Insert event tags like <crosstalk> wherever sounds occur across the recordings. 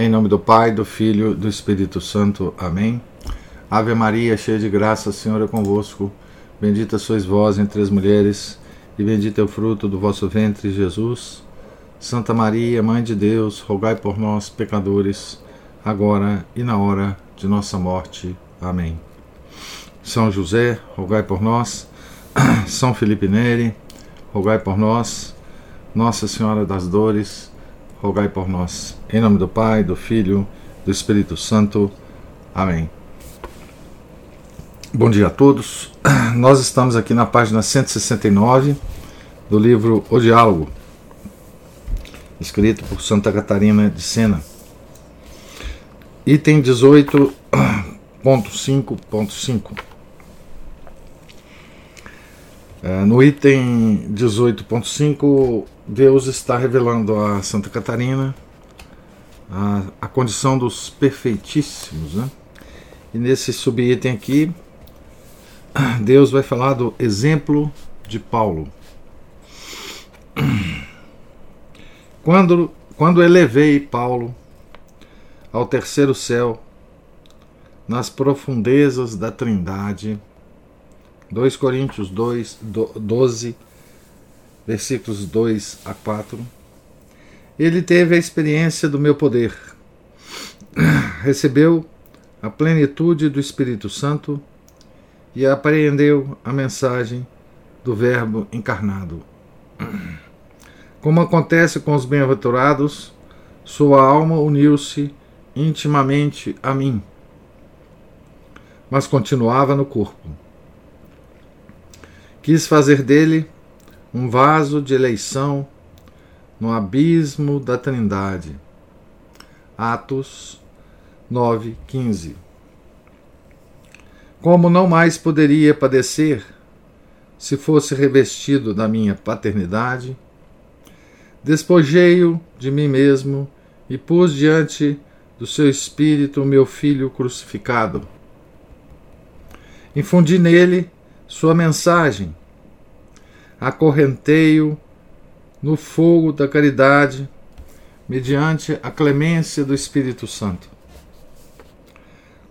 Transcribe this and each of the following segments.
Em nome do Pai, do Filho do Espírito Santo. Amém. Ave Maria, cheia de graça, Senhor é convosco. Bendita sois vós entre as mulheres, e bendito é o fruto do vosso ventre, Jesus. Santa Maria, Mãe de Deus, rogai por nós, pecadores, agora e na hora de nossa morte. Amém. São José, rogai por nós. <clears throat> São Felipe Neri, rogai por nós. Nossa Senhora das Dores, rogai por nós. Em nome do Pai, do Filho, do Espírito Santo. Amém. Bom dia a todos. Nós estamos aqui na página 169 do livro O Diálogo, escrito por Santa Catarina de Sena. Item 18.5.5. É, no item 18.5, Deus está revelando a Santa Catarina a, a condição dos perfeitíssimos. Né? E nesse subitem aqui, Deus vai falar do exemplo de Paulo. Quando, quando elevei Paulo ao terceiro céu, nas profundezas da Trindade, 2 Coríntios 2, 12, versículos 2 a 4. Ele teve a experiência do meu poder, <clears throat> recebeu a plenitude do Espírito Santo e apreendeu a mensagem do Verbo encarnado. <clears throat> Como acontece com os bem-aventurados, sua alma uniu-se intimamente a mim, mas continuava no corpo Quis fazer dele um vaso de eleição no abismo da Trindade. Atos 9:15. Como não mais poderia padecer se fosse revestido da minha paternidade, despojei-o de mim mesmo e pus diante do seu espírito o meu filho crucificado. Infundi nele sua mensagem. Acorrentei-o no fogo da caridade, mediante a clemência do Espírito Santo.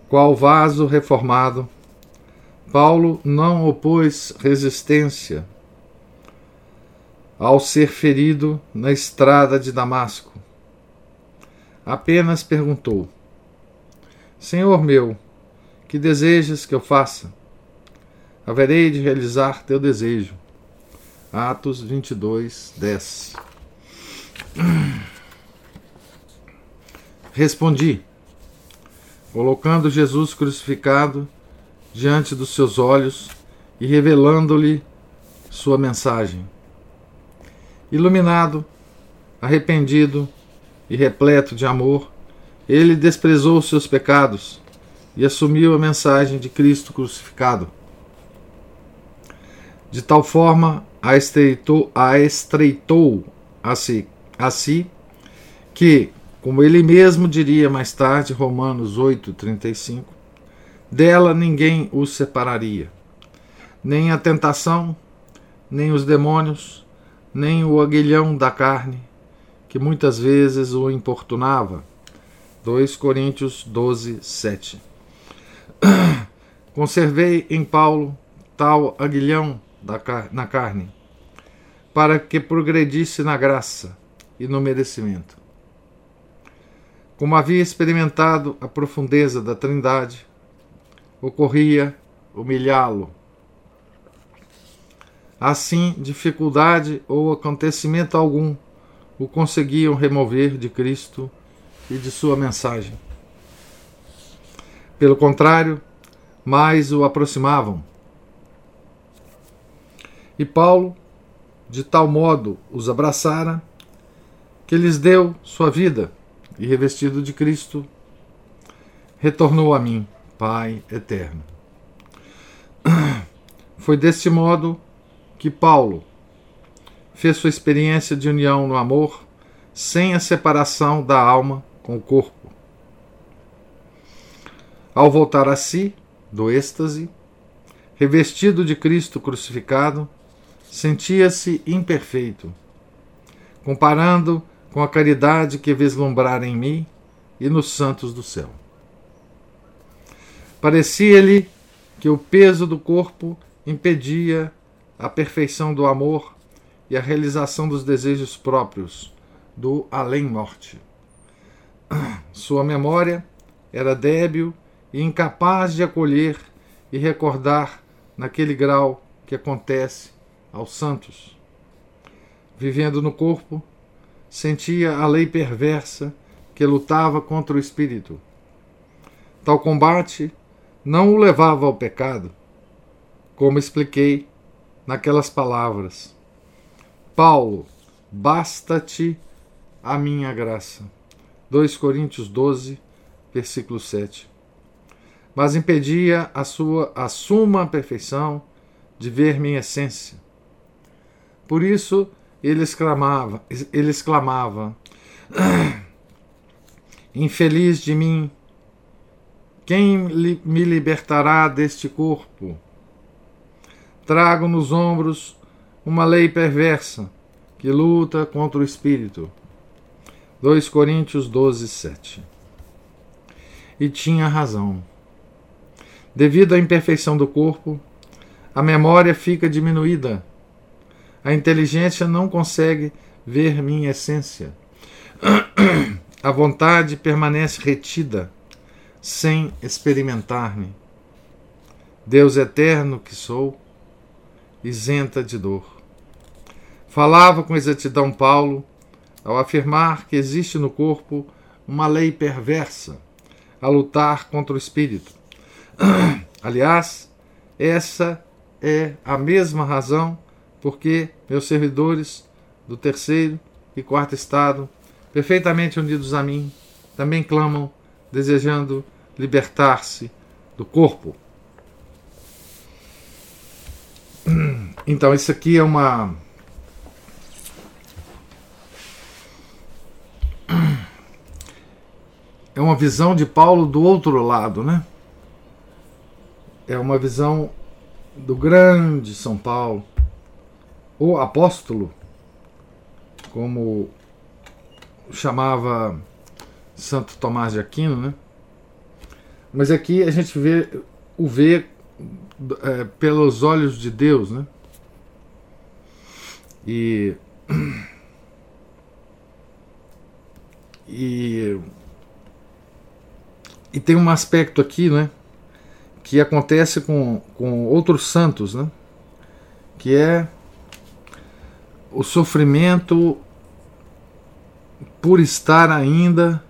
Qual vaso reformado, Paulo não opôs resistência ao ser ferido na estrada de Damasco. Apenas perguntou: Senhor meu, que desejas que eu faça? haverei de realizar teu desejo. Atos 22, 10. Respondi, colocando Jesus crucificado diante dos seus olhos e revelando-lhe sua mensagem. Iluminado, arrependido e repleto de amor, ele desprezou seus pecados e assumiu a mensagem de Cristo crucificado de tal forma a estreitou a, estreitou a si, a si que, como ele mesmo diria mais tarde, Romanos 8,35, dela ninguém o separaria, nem a tentação, nem os demônios, nem o aguilhão da carne, que muitas vezes o importunava. 2 Coríntios 12, 7. <coughs> Conservei em Paulo tal aguilhão na carne, para que progredisse na graça e no merecimento. Como havia experimentado a profundeza da Trindade, ocorria humilhá-lo. Assim, dificuldade ou acontecimento algum o conseguiam remover de Cristo e de sua mensagem. Pelo contrário, mais o aproximavam e Paulo, de tal modo, os abraçara, que lhes deu sua vida, e revestido de Cristo, retornou a mim, Pai eterno. <clears throat> Foi deste modo que Paulo fez sua experiência de união no amor, sem a separação da alma com o corpo. Ao voltar a si, do êxtase, revestido de Cristo crucificado, sentia-se imperfeito. Comparando com a caridade que vislumbrara em mim, e nos santos do céu. Parecia-lhe que o peso do corpo impedia a perfeição do amor e a realização dos desejos próprios do além-morte. <clears throat> Sua memória era débil e incapaz de acolher e recordar naquele grau que acontece aos santos. Vivendo no corpo, sentia a lei perversa que lutava contra o espírito. Tal combate não o levava ao pecado, como expliquei naquelas palavras. Paulo, basta-te a minha graça. 2 Coríntios 12, versículo 7. Mas impedia a sua a suma perfeição de ver minha essência. Por isso ele exclamava, ele exclamava: Infeliz de mim, quem me libertará deste corpo? Trago nos ombros uma lei perversa que luta contra o espírito. 2 Coríntios 12, 7. E tinha razão. Devido à imperfeição do corpo, a memória fica diminuída. A inteligência não consegue ver minha essência. <clears throat> A vontade permanece retida, sem experimentar-me. Deus eterno que sou, isenta de dor. Falava com exatidão Paulo ao afirmar que existe no corpo uma lei perversa a lutar contra o espírito. <clears throat> Aliás, essa é a mesma razão porque meus servidores do terceiro e quarto estado, perfeitamente unidos a mim, também clamam, desejando libertar-se do corpo. <clears throat> Então, isso aqui é uma. <clears throat> É uma visão de Paulo do outro lado, né? É uma visão do grande São Paulo, o apóstolo, como chamava Santo Tomás de Aquino, né? Mas aqui a gente vê o vê é, pelos olhos de Deus, né? E e e tem um aspecto aqui, né? que acontece com, com outros santos, né? que é o sofrimento por estar ainda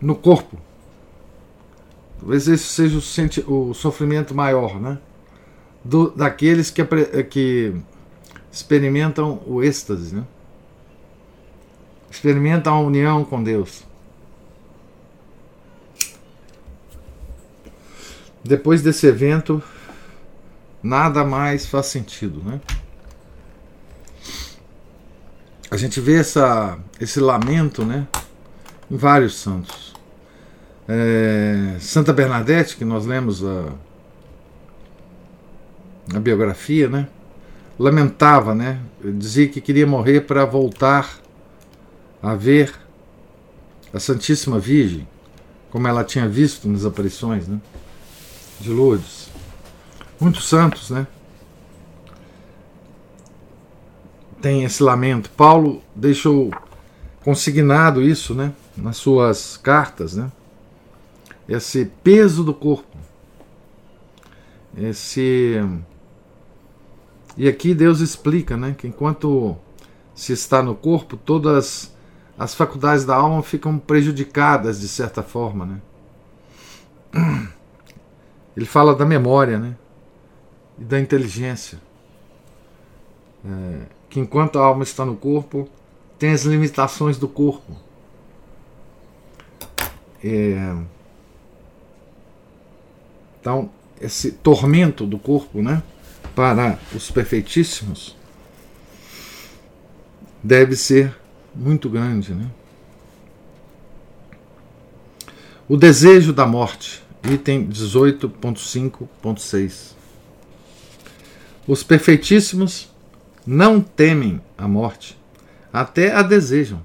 no corpo. Talvez esse seja o, o sofrimento maior, né? Do, daqueles que, que experimentam o êxtase, né? experimentam a união com Deus. Depois desse evento, nada mais faz sentido, né? A gente vê essa, esse lamento, né, em vários santos. É, Santa Bernadette, que nós lemos a, a biografia, né, lamentava, né, dizia que queria morrer para voltar a ver a Santíssima Virgem, como ela tinha visto nas aparições, né de Lourdes. Muitos santos, né? Tem esse lamento. Paulo deixou consignado isso, né? Nas suas cartas, né? Esse peso do corpo. Esse. E aqui Deus explica, né? Que enquanto se está no corpo, todas as faculdades da alma ficam prejudicadas de certa forma, né? Ele fala da memória né? e da inteligência. É, que enquanto a alma está no corpo, tem as limitações do corpo. É, então, esse tormento do corpo né, para os perfeitíssimos deve ser muito grande. Né? O desejo da morte item 18.5.6. Os perfeitíssimos não temem a morte, até a desejam.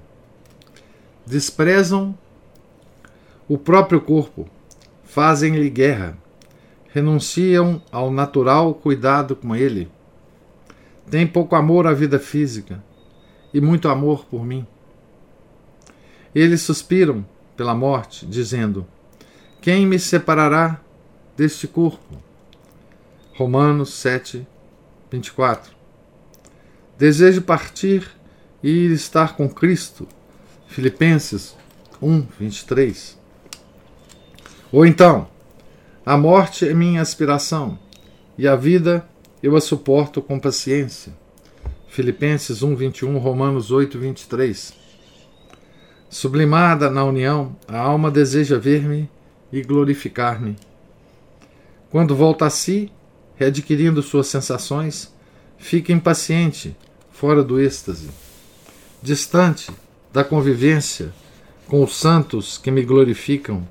Desprezam o próprio corpo, fazem-lhe guerra, renunciam ao natural cuidado com ele, têm pouco amor à vida física e muito amor por mim. Eles suspiram pela morte, dizendo: Quem me separará deste corpo? Romanos 7, 24. Desejo partir e ir estar com Cristo. Filipenses 1, 23. Ou então, a morte é minha aspiração e a vida eu a suporto com paciência. Filipenses 1, 21, Romanos 8, 23. Sublimada na união, a alma deseja ver-me e glorificar-me. Quando volta a si, readquirindo suas sensações, fica impaciente, fora do êxtase, distante da convivência com os santos que me glorificam,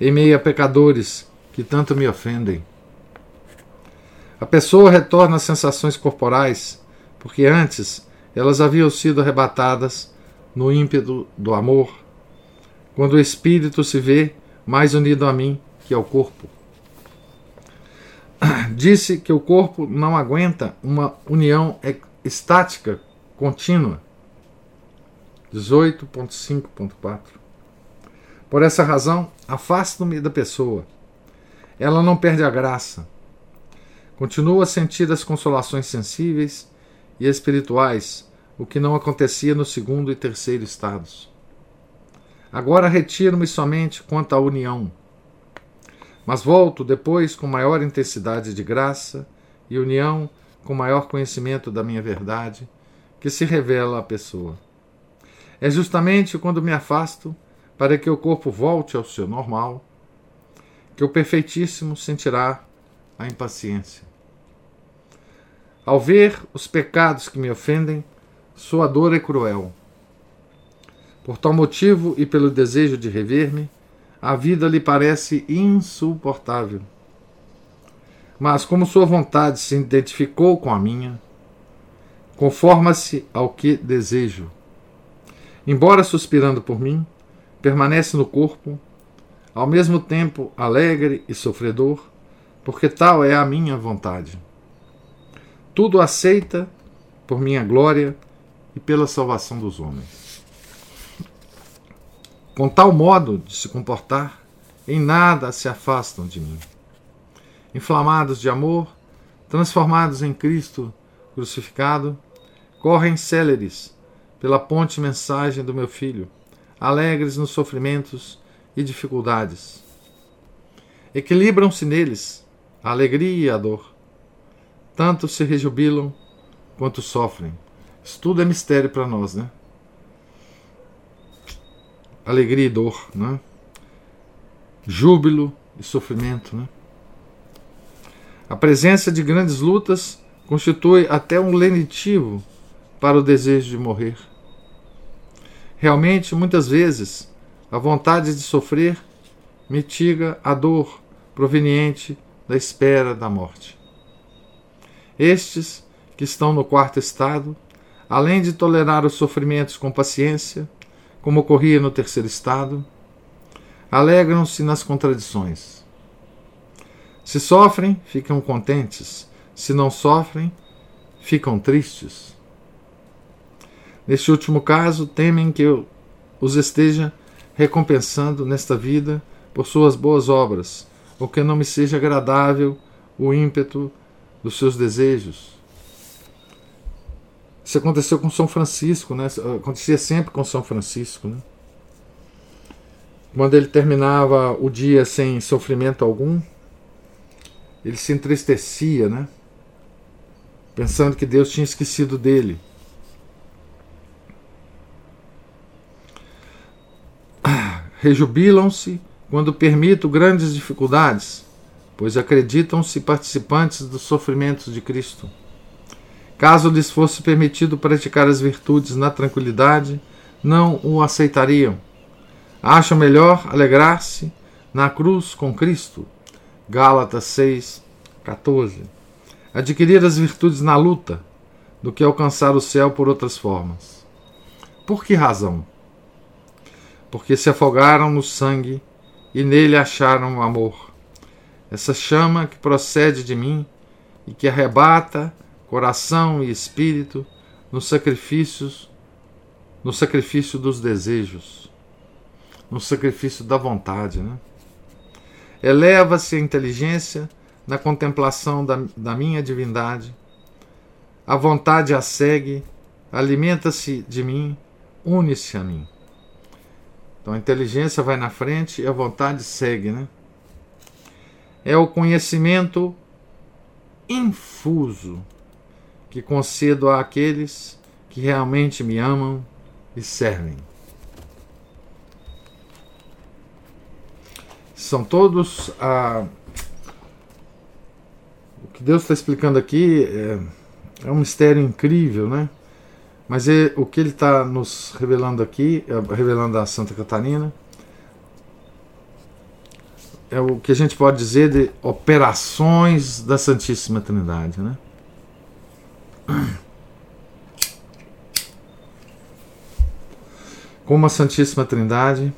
em meio a pecadores que tanto me ofendem. A pessoa retorna às sensações corporais, porque antes elas haviam sido arrebatadas no ímpeto do amor, quando o espírito se vê mais unido a mim que ao corpo. <clears throat> Disse que o corpo não aguenta uma união estática contínua 18.5.4. Por essa razão, afasto-me da pessoa. Ela não perde a graça. Continua a sentir as consolações sensíveis e espirituais, o que não acontecia no segundo e terceiro estados. Agora retiro-me somente quanto à união, mas volto depois com maior intensidade de graça e união com maior conhecimento da minha verdade, que se revela à pessoa. É justamente quando me afasto para que o corpo volte ao seu normal que o perfeitíssimo sentirá a impaciência. Ao ver os pecados que me ofendem, sua dor é cruel. Por tal motivo e pelo desejo de rever-me, a vida lhe parece insuportável. Mas, como sua vontade se identificou com a minha, conforma-se ao que desejo embora suspirando por mim, permanece no corpo, ao mesmo tempo alegre e sofredor, porque tal é a minha vontade. Tudo aceita por minha glória e pela salvação dos homens. Com tal modo de se comportar, em nada se afastam de mim. Inflamados de amor, transformados em Cristo crucificado, correm céleres pela ponte mensagem do meu filho, alegres nos sofrimentos e dificuldades. Equilibram-se neles a alegria e a dor. Tanto se rejubilam quanto sofrem. Isso tudo é mistério para nós, né? Alegria e dor, né? Júbilo e sofrimento, né? A presença de grandes lutas constitui até um lenitivo para o desejo de morrer. Realmente, muitas vezes, a vontade de sofrer mitiga a dor proveniente da espera da morte. Estes, que estão no quarto estado, além de tolerar os sofrimentos com paciência, como ocorria no terceiro estado, alegram-se nas contradições. Se sofrem, ficam contentes, se não sofrem, ficam tristes. Neste último caso, temem que eu os esteja recompensando nesta vida por suas boas obras, ou que não me seja agradável o ímpeto dos seus desejos. Isso aconteceu com São Francisco, né? acontecia sempre com São Francisco. Né? Quando ele terminava o dia sem sofrimento algum, ele se entristecia, né? pensando que Deus tinha esquecido dele. rejubilam-se quando permito grandes dificuldades, pois acreditam-se participantes dos sofrimentos de Cristo. Caso lhes fosse permitido praticar as virtudes na tranquilidade, não o aceitariam. Acham melhor alegrar-se na cruz com Cristo. Gálatas 6, 14. Adquirir as virtudes na luta, do que alcançar o céu por outras formas. Por que razão? porque se afogaram no sangue e nele acharam o amor. Essa chama que procede de mim e que arrebata coração e espírito nos sacrifícios, no sacrifício dos desejos, no sacrifício da vontade. Né? Eleva-se a inteligência na contemplação da, da minha divindade, a vontade a segue, alimenta-se de mim, une-se a mim. Então a inteligência vai na frente e a vontade segue, né? É o conhecimento infuso que concedo àqueles que realmente me amam e servem. São todos a. O que Deus está explicando aqui é, é, um mistério incrível, né? Mas é, o que ele está nos revelando aqui, é, revelando a Santa Catarina, é o que a gente pode dizer de operações da Santíssima Trindade, né? Como a Santíssima Trindade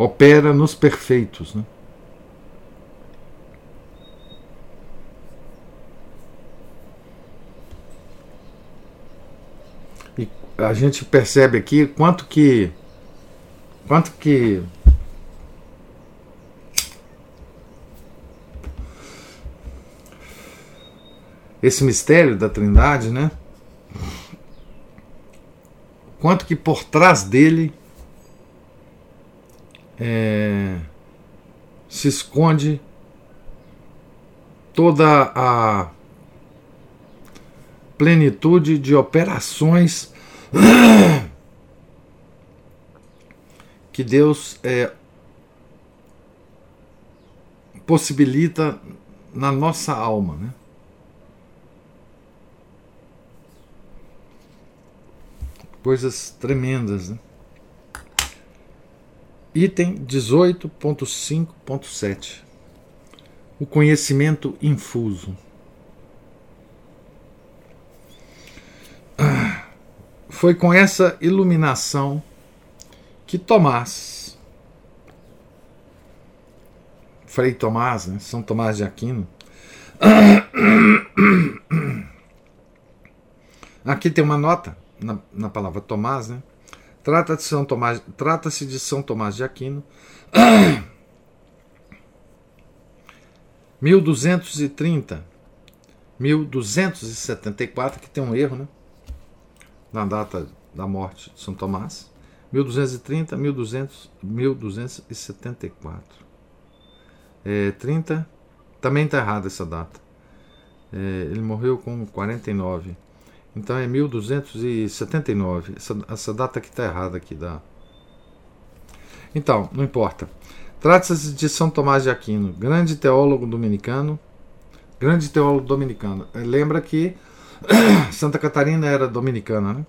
opera nos perfeitos. Né? E a gente percebe aqui quanto que quanto que esse mistério da Trindade, né? Quanto que por trás dele é, se esconde toda a plenitude de operações que Deus é, possibilita na nossa alma, né? coisas tremendas. Né? Item 18.5.7 O conhecimento infuso. Foi com essa iluminação que Tomás, Frei Tomás, né? São Tomás de Aquino, <coughs> aqui tem uma nota na, na palavra Tomás, né? Trata de São Tomás, trata-se de São Tomás de Aquino. 1230, 1274, que tem um erro, né? Na data da morte de São Tomás. 1230, 1200, 1274. É, 30, também está errada essa data. É, ele morreu com 49. Então é 1279. Essa, essa data aqui está errada aqui. Da... Então, não importa. Trata-se de São Tomás de Aquino, grande teólogo dominicano. Grande teólogo dominicano. Eh, lembra que <clears throat> Santa Catarina era dominicana, né?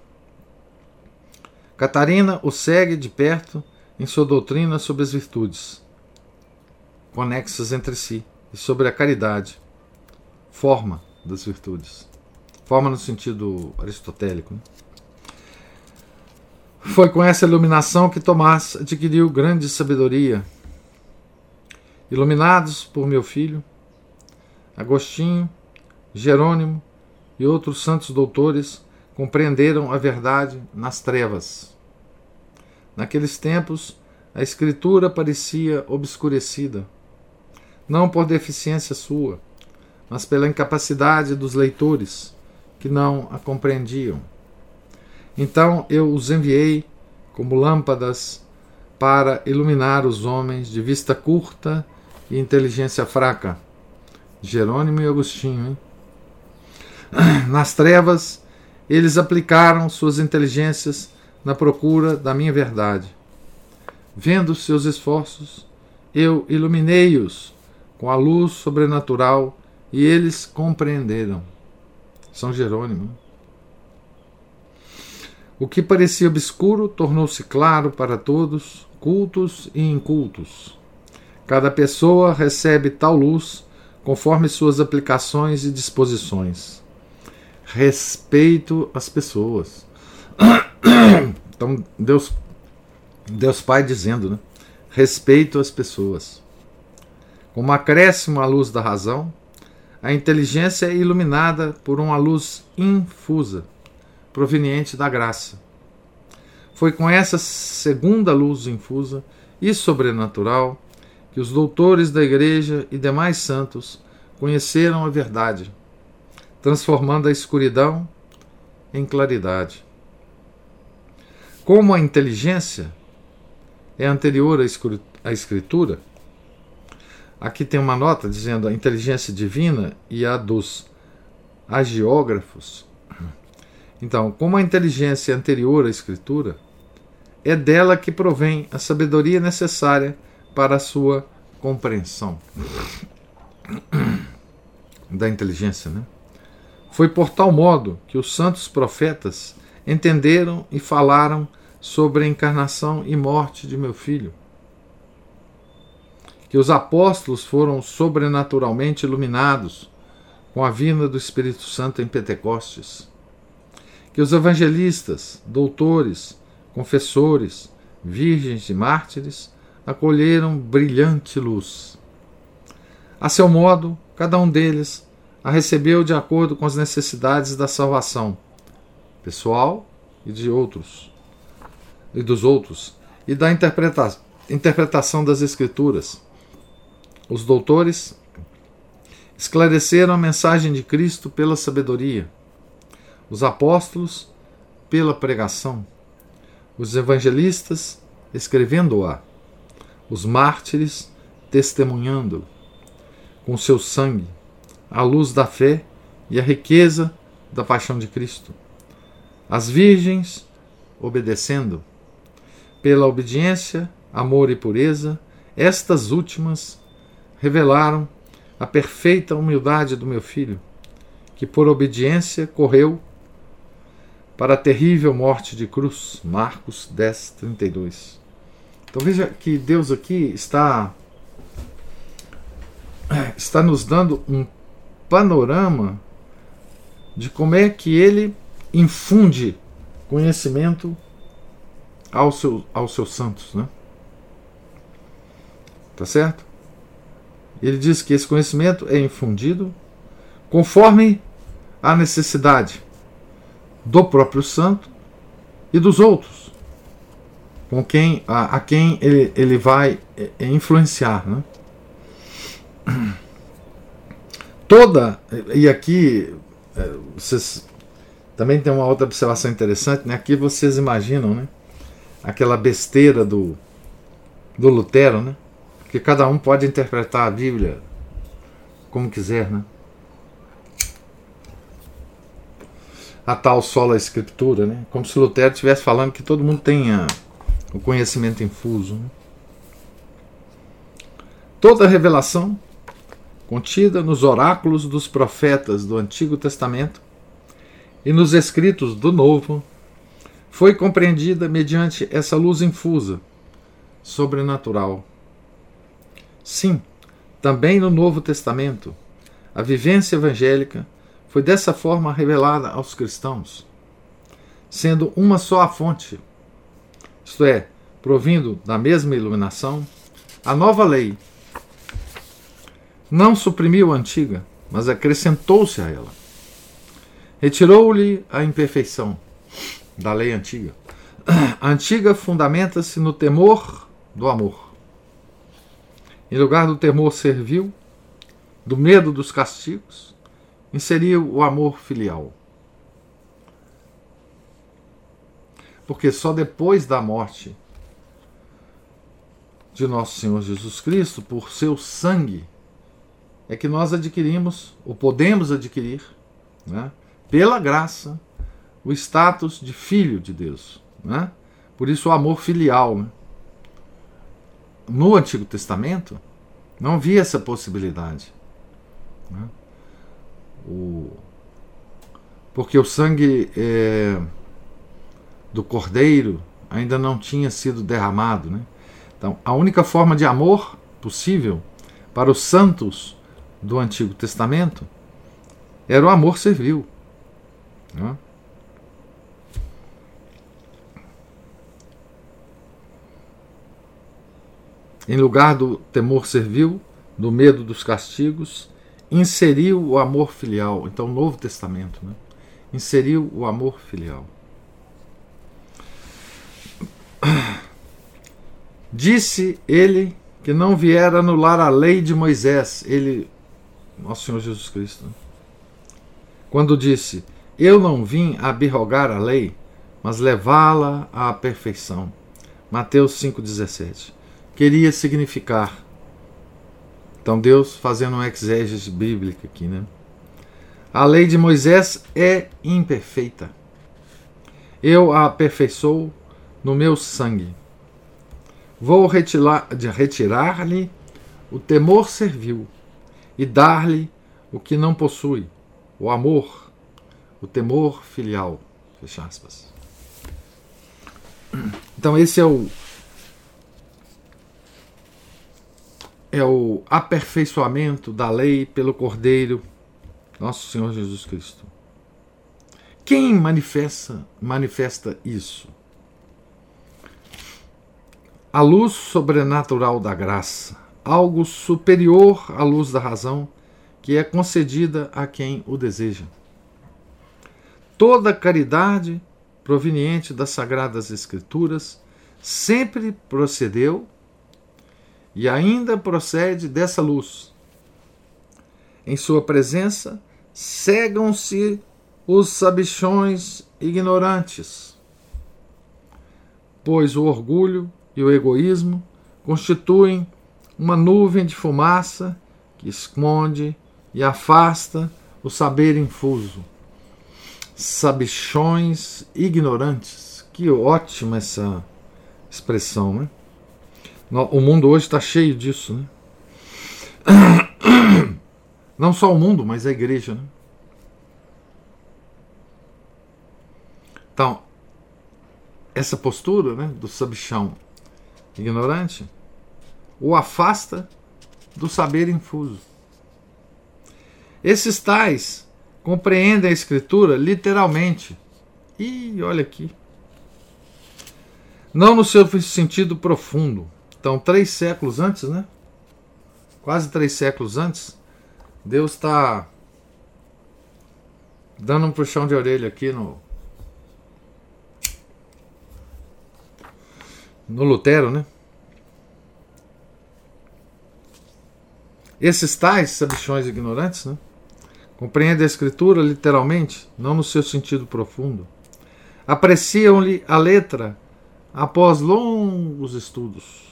Catarina o segue de perto em sua doutrina sobre as virtudes, conexas entre si, e sobre a caridade, forma das virtudes. Forma no sentido aristotélico. Né? Foi com essa iluminação que Tomás adquiriu grande sabedoria. Iluminados por meu filho, Agostinho, Jerônimo e outros santos doutores compreenderam a verdade nas trevas. Naqueles tempos, a escritura parecia obscurecida, não por deficiência sua, mas pela incapacidade dos leitores que não a compreendiam. Então eu os enviei como lâmpadas para iluminar os homens de vista curta e inteligência fraca. Jerônimo e Agostinho. Hein? <clears throat> Nas trevas, eles aplicaram suas inteligências na procura da minha verdade. Vendo seus esforços, eu iluminei-os com a luz sobrenatural e eles compreenderam. São Jerônimo. O que parecia obscuro tornou-se claro para todos, cultos e incultos. Cada pessoa recebe tal luz conforme suas aplicações e disposições. Respeito às pessoas. <coughs> Então, Deus, Deus Pai dizendo, né? respeito às pessoas. Como acréscimo à luz da razão, a inteligência é iluminada por uma luz infusa, proveniente da graça. Foi com essa segunda luz infusa e sobrenatural que os doutores da Igreja e demais santos conheceram a verdade, transformando a escuridão em claridade. Como a inteligência é anterior à Escritura, aqui tem uma nota dizendo a inteligência divina e a dos agiógrafos. Então, como a inteligência anterior à Escritura, é dela que provém a sabedoria necessária para a sua compreensão da inteligência, né? Foi por tal modo que os santos profetas entenderam e falaram sobre a encarnação e morte de meu filho. Que os apóstolos foram sobrenaturalmente iluminados com a vinda do Espírito Santo em Pentecostes. Que os evangelistas, doutores, confessores, virgens e mártires acolheram brilhante luz. A seu modo, cada um deles a recebeu de acordo com as necessidades da salvação pessoal e de outros e dos outros e da interpreta interpretação das escrituras. Os doutores esclareceram a mensagem de Cristo pela sabedoria, os apóstolos pela pregação, os evangelistas escrevendo-a, os mártires testemunhando com seu sangue a luz da fé e a riqueza da paixão de Cristo. As virgens obedecendo. Pela obediência, amor e pureza, estas últimas revelaram a perfeita humildade do meu filho, que por obediência correu para a terrível morte de cruz. Marcos 10, 32. Então veja que Deus aqui está está nos dando um panorama de como é que ele infunde conhecimento aos seus, aos seus santos. Né? Tá certo? Ele diz que esse conhecimento é infundido conforme a necessidade do próprio santo e dos outros, com quem a, a quem ele, ele vai é, é influenciar. Né? toda. E aqui é, vocês também tem uma outra observação interessante, né? Aqui vocês imaginam, né? Aquela besteira do, do Lutero, né? Que cada um pode interpretar a Bíblia como quiser, né? A tal sola escritura, né? Como se Lutero estivesse falando que todo mundo tenha o conhecimento infuso. Né? Toda revelação contida nos oráculos dos profetas do Antigo Testamento e nos escritos do Novo, foi compreendida mediante essa luz infusa, sobrenatural. Sim, também no Novo Testamento, a vivência evangélica foi dessa forma revelada aos cristãos, sendo uma só a fonte, isto é, provindo da mesma iluminação, a nova lei não suprimiu a antiga, mas acrescentou-se a ela. Retirou-lhe a imperfeição da lei antiga. <clears throat> A antiga fundamenta-se no temor do amor. Em lugar do temor servil, do medo dos castigos, inseriu o amor filial. Porque só depois da morte de nosso Senhor Jesus Cristo, por seu sangue, é que nós adquirimos, ou podemos adquirir, né, pela graça, o status de filho de Deus. Né? Por isso o amor filial. Né? No Antigo Testamento, não havia essa possibilidade. Né? O... Porque o sangue é... do cordeiro ainda não tinha sido derramado. Né? Então, a única forma de amor possível para os santos do Antigo Testamento era o amor servil. Né? Em lugar do temor servil, do medo dos castigos, inseriu o amor filial. Então, o Novo Testamento, né? inseriu o amor filial. <clears throat> Disse ele que não viera anular a lei de Moisés, ele, nosso Senhor Jesus Cristo, né? quando disse: Eu não vim abrogar a lei, mas levá-la à perfeição. Mateus 5,17. Queria significar. Então, Deus fazendo um exégese bíblica aqui, né? A lei de Moisés é imperfeita. Eu a aperfeiçoo no meu sangue. Vou retirar-lhe o temor servil e dar-lhe o que não possui, o amor, o temor filial. Fecha aspas. Então esse é o é o aperfeiçoamento da lei pelo Cordeiro, nosso Senhor Jesus Cristo. Quem manifesta manifesta isso? A luz sobrenatural da graça, algo superior à luz da razão, que é concedida a quem o deseja. Toda caridade proveniente das Sagradas Escrituras sempre procedeu e ainda procede dessa luz. Em sua presença, cegam-se os sabichões ignorantes, pois o orgulho e o egoísmo constituem uma nuvem de fumaça que esconde e afasta o saber infuso. Sabichões ignorantes. Que ótima essa expressão, né? O mundo hoje está cheio disso, né? <coughs> Não só o mundo, mas a igreja, né? Então, essa postura né, do sabichão ignorante, o afasta do saber infuso. Esses tais compreendem a Escritura literalmente. E olha aqui. Não no seu sentido profundo. Então, três séculos antes, né? Quase três séculos antes, Deus está dando um puxão de orelha aqui no. No Lutero, né? Esses tais sabichões ignorantes, né? Compreendem a Escritura literalmente, não no seu sentido profundo. Apreciam-lhe a letra após longos estudos,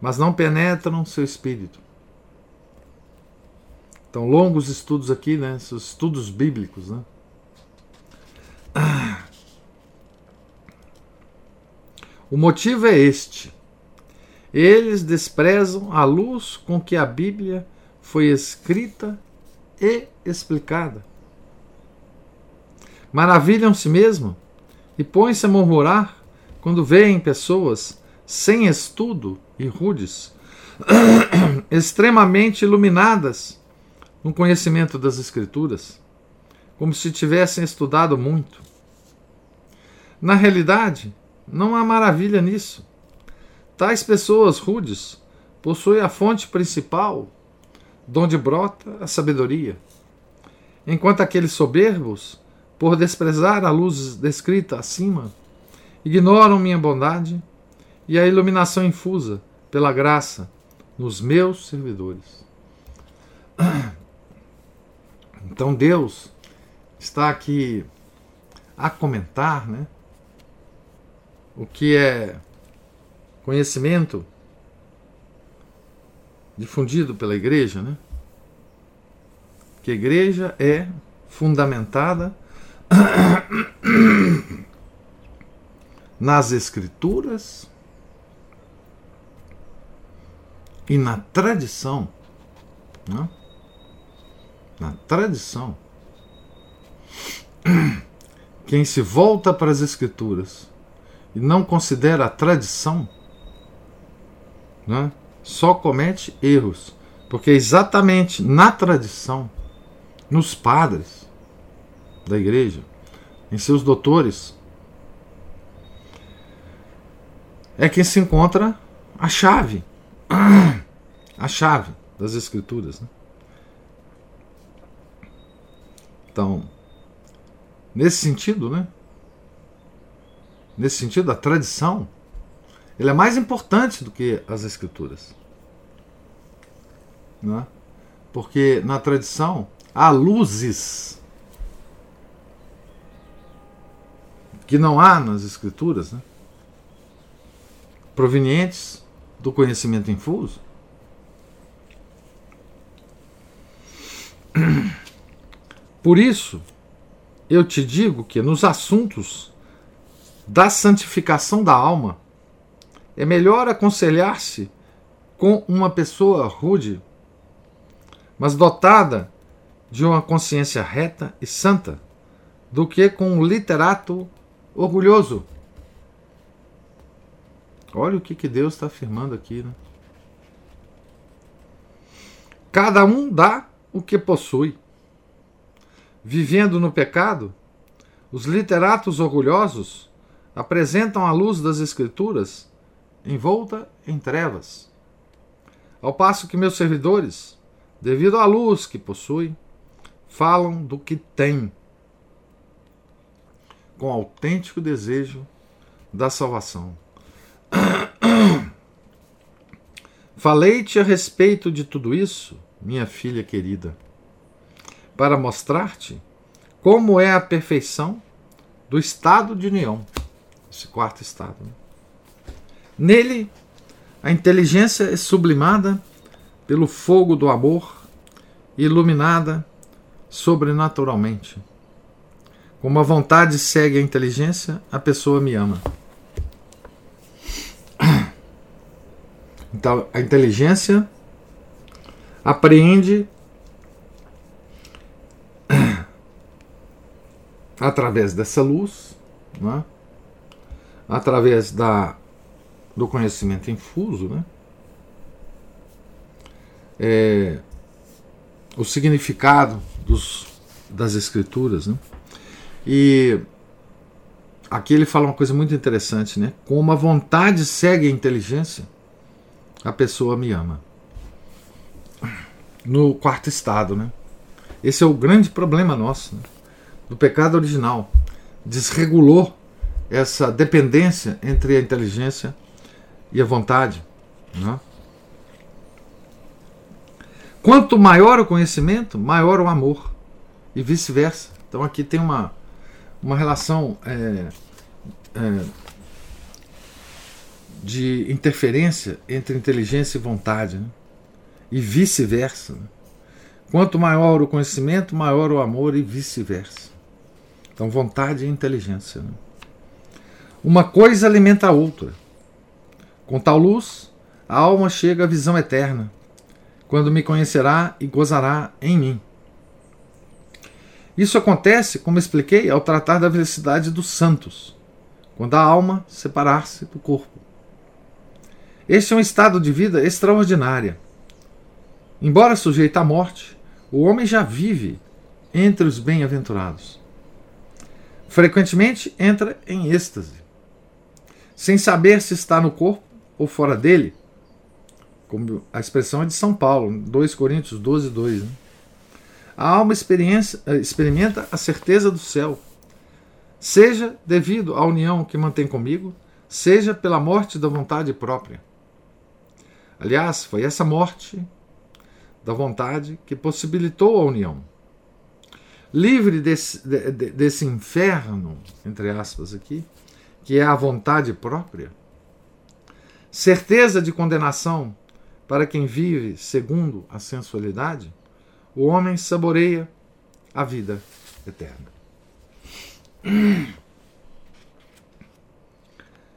mas não penetram seu espírito. Então, longos estudos aqui, né? Estudos bíblicos, né? <clears throat> O motivo é este. Eles desprezam a luz com que a Bíblia foi escrita e explicada. Maravilham-se mesmo e põem-se a murmurar quando veem pessoas sem estudo e rudes, <clears throat> extremamente iluminadas no conhecimento das Escrituras, como se tivessem estudado muito. Na realidade, não há maravilha nisso. Tais pessoas rudes possuem a fonte principal, de onde brota a sabedoria, enquanto aqueles soberbos, por desprezar a luz descrita acima, ignoram minha bondade e a iluminação infusa pela graça nos meus servidores. <clears throat> Então Deus está aqui a comentar, né? O que é conhecimento difundido pela igreja, né? Que a igreja é fundamentada <clears throat> nas escrituras e na tradição, né? na tradição. <clears throat> Quem se volta para as escrituras e não considera a tradição né, só comete erros. Porque é exatamente na tradição, nos padres da igreja, em seus doutores, é que se encontra a chave <clears throat> a chave das Escrituras. Né? Então, nesse sentido, né? Nesse sentido, a tradição ele é mais importante do que as Escrituras. Né? Porque na tradição há luzes que não há nas Escrituras, né? provenientes do conhecimento infuso. Por isso, eu te digo que nos assuntos da santificação da alma, é melhor aconselhar-se com uma pessoa rude, mas dotada de uma consciência reta e santa, do que com um literato orgulhoso. Olha o que, que Deus está afirmando aqui. Né? Cada um dá o que possui. Vivendo no pecado, os literatos orgulhosos apresentam a luz das Escrituras envolta em trevas. Ao passo que meus servidores, devido à luz que possuem, falam do que têm, com autêntico desejo da salvação. <coughs> Falei-te a respeito de tudo isso, minha filha querida, para mostrar-te como é a perfeição do estado de união, esse quarto estado. Né? Nele, a inteligência é sublimada pelo fogo do amor, iluminada sobrenaturalmente. Como a vontade segue a inteligência, a pessoa me ama. Então, a inteligência apreende <clears throat> através dessa luz, é? através da, do conhecimento infuso, né? É, o significado dos, das escrituras, né? E aqui ele fala uma coisa muito interessante, né? Como a vontade segue a inteligência, a pessoa me ama. No quarto estado, né? Esse é o grande problema nosso, né? do pecado original. Desregulou essa dependência entre a inteligência e a vontade. Né? Quanto maior o conhecimento, maior o amor, e vice-versa. Então aqui tem uma, uma relação é, é, de interferência entre inteligência e vontade, né? e vice-versa. Né? Quanto maior o conhecimento, maior o amor, e vice-versa. Então, vontade e inteligência. Né? Uma coisa alimenta a outra. Com tal luz, a alma chega à visão eterna, quando me conhecerá e gozará em mim. Isso acontece, como expliquei, ao tratar da felicidade dos santos, quando a alma separar-se do corpo. Este é um estado de vida extraordinário. Embora sujeito à morte, o homem já vive entre os bem-aventurados. Frequentemente entra em êxtase, sem saber se está no corpo ou fora dele, como a expressão é de São Paulo, 2 Coríntios 12, 2. Né? A alma eh, experimenta a certeza do céu, seja devido à união que mantém comigo, seja pela morte da vontade própria. Aliás, foi essa morte da vontade que possibilitou a união. Livre desse, de, desse inferno, entre aspas aqui, que é a vontade própria, certeza de condenação para quem vive segundo a sensualidade, o homem saboreia a vida eterna. <clears throat>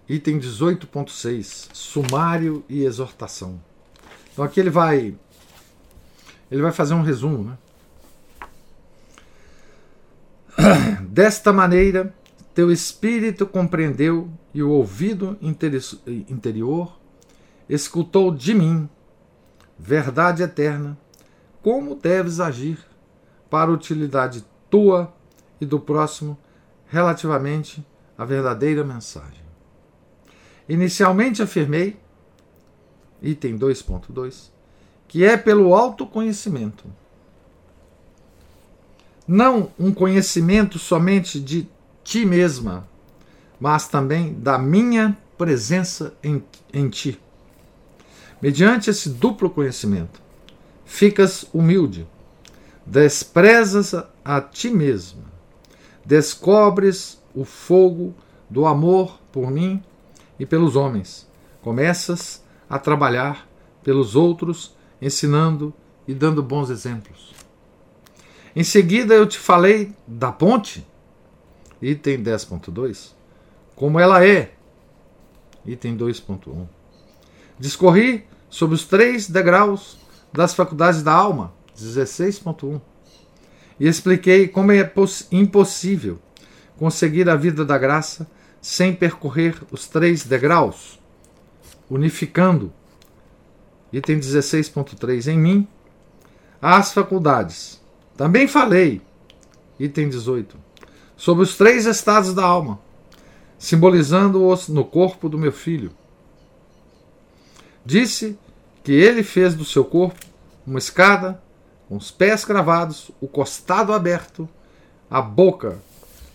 Item 18.6 Sumário e exortação. Então aqui ele vai ele vai fazer um resumo, né? <clears throat> Desta maneira, teu espírito compreendeu e o ouvido interior escutou de mim, verdade eterna, como deves agir para utilidade tua e do próximo relativamente à verdadeira mensagem. Inicialmente afirmei, item 2.2, que é pelo autoconhecimento. Não um conhecimento somente de ti mesma, mas também da minha presença em, em ti. Mediante esse duplo conhecimento, ficas humilde, desprezas a ti mesma, descobres o fogo do amor por mim e pelos homens, começas a trabalhar pelos outros, ensinando e dando bons exemplos. Em seguida, eu te falei da ponte, item 10.2, como ela é, item 2.1. Discorri sobre os três degraus das faculdades da alma, 16.1. E expliquei como é impossível conseguir a vida da graça sem percorrer os três degraus, unificando, item 16.3, em mim, as faculdades. Também falei, item 18, sobre os três estados da alma, simbolizando-os no corpo do meu filho. Disse que ele fez do seu corpo uma escada, com os pés cravados, o costado aberto, a boca,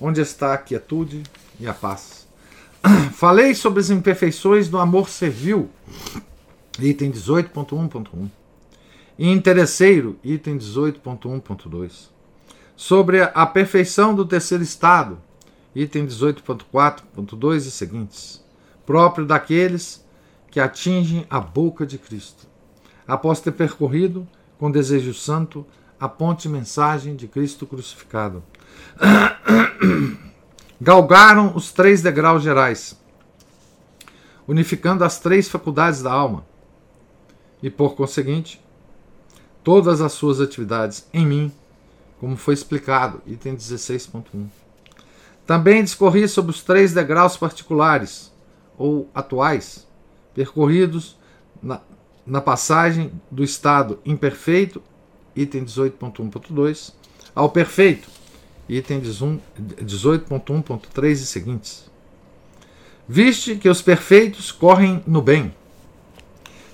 onde está a quietude e a paz. <clears throat> Falei sobre as imperfeições do amor servil, item 18.1.1. E interesseiro, item 18.1.2. Sobre a perfeição do terceiro estado, item 18.4.2 e seguintes, próprio daqueles que atingem a boca de Cristo, após ter percorrido com desejo santo a ponte mensagem de Cristo crucificado. <clears throat> galgaram os três degraus gerais, unificando as três faculdades da alma, e por conseguinte, todas as suas atividades em mim, como foi explicado, item 16.1. Também discorri sobre os três degraus particulares, ou atuais, percorridos na, na passagem do estado imperfeito, item 18.1.2, ao perfeito, item 18.1.3 e seguintes. Viste que os perfeitos correm no bem.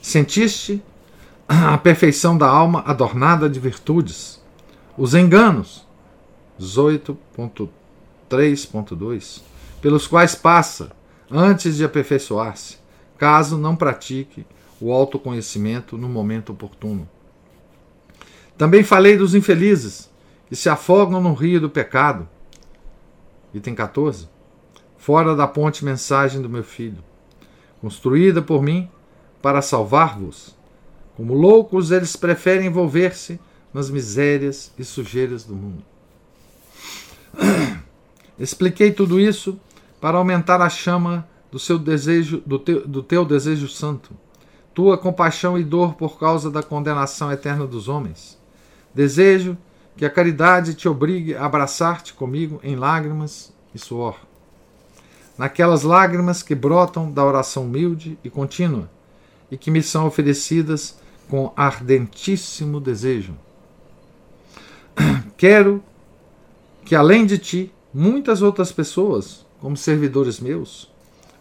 Sentiste a perfeição da alma adornada de virtudes. Os enganos, 18.3.2, pelos quais passa antes de aperfeiçoar-se, caso não pratique o autoconhecimento no momento oportuno. Também falei dos infelizes, que se afogam no rio do pecado. Item 14. Fora da ponte mensagem do meu filho, construída por mim para salvar-vos. Como loucos, eles preferem envolver-se nas misérias e sujeiras do mundo. <clears throat> Expliquei tudo isso para aumentar a chama do seu desejo, do teu, do teu desejo santo, tua compaixão e dor por causa da condenação eterna dos homens. Desejo que a caridade te obrigue a abraçar-te comigo em lágrimas e suor. Naquelas lágrimas que brotam da oração humilde e contínua e que me são oferecidas com ardentíssimo desejo. <clears throat> Quero que, além de ti, muitas outras pessoas, como servidores meus,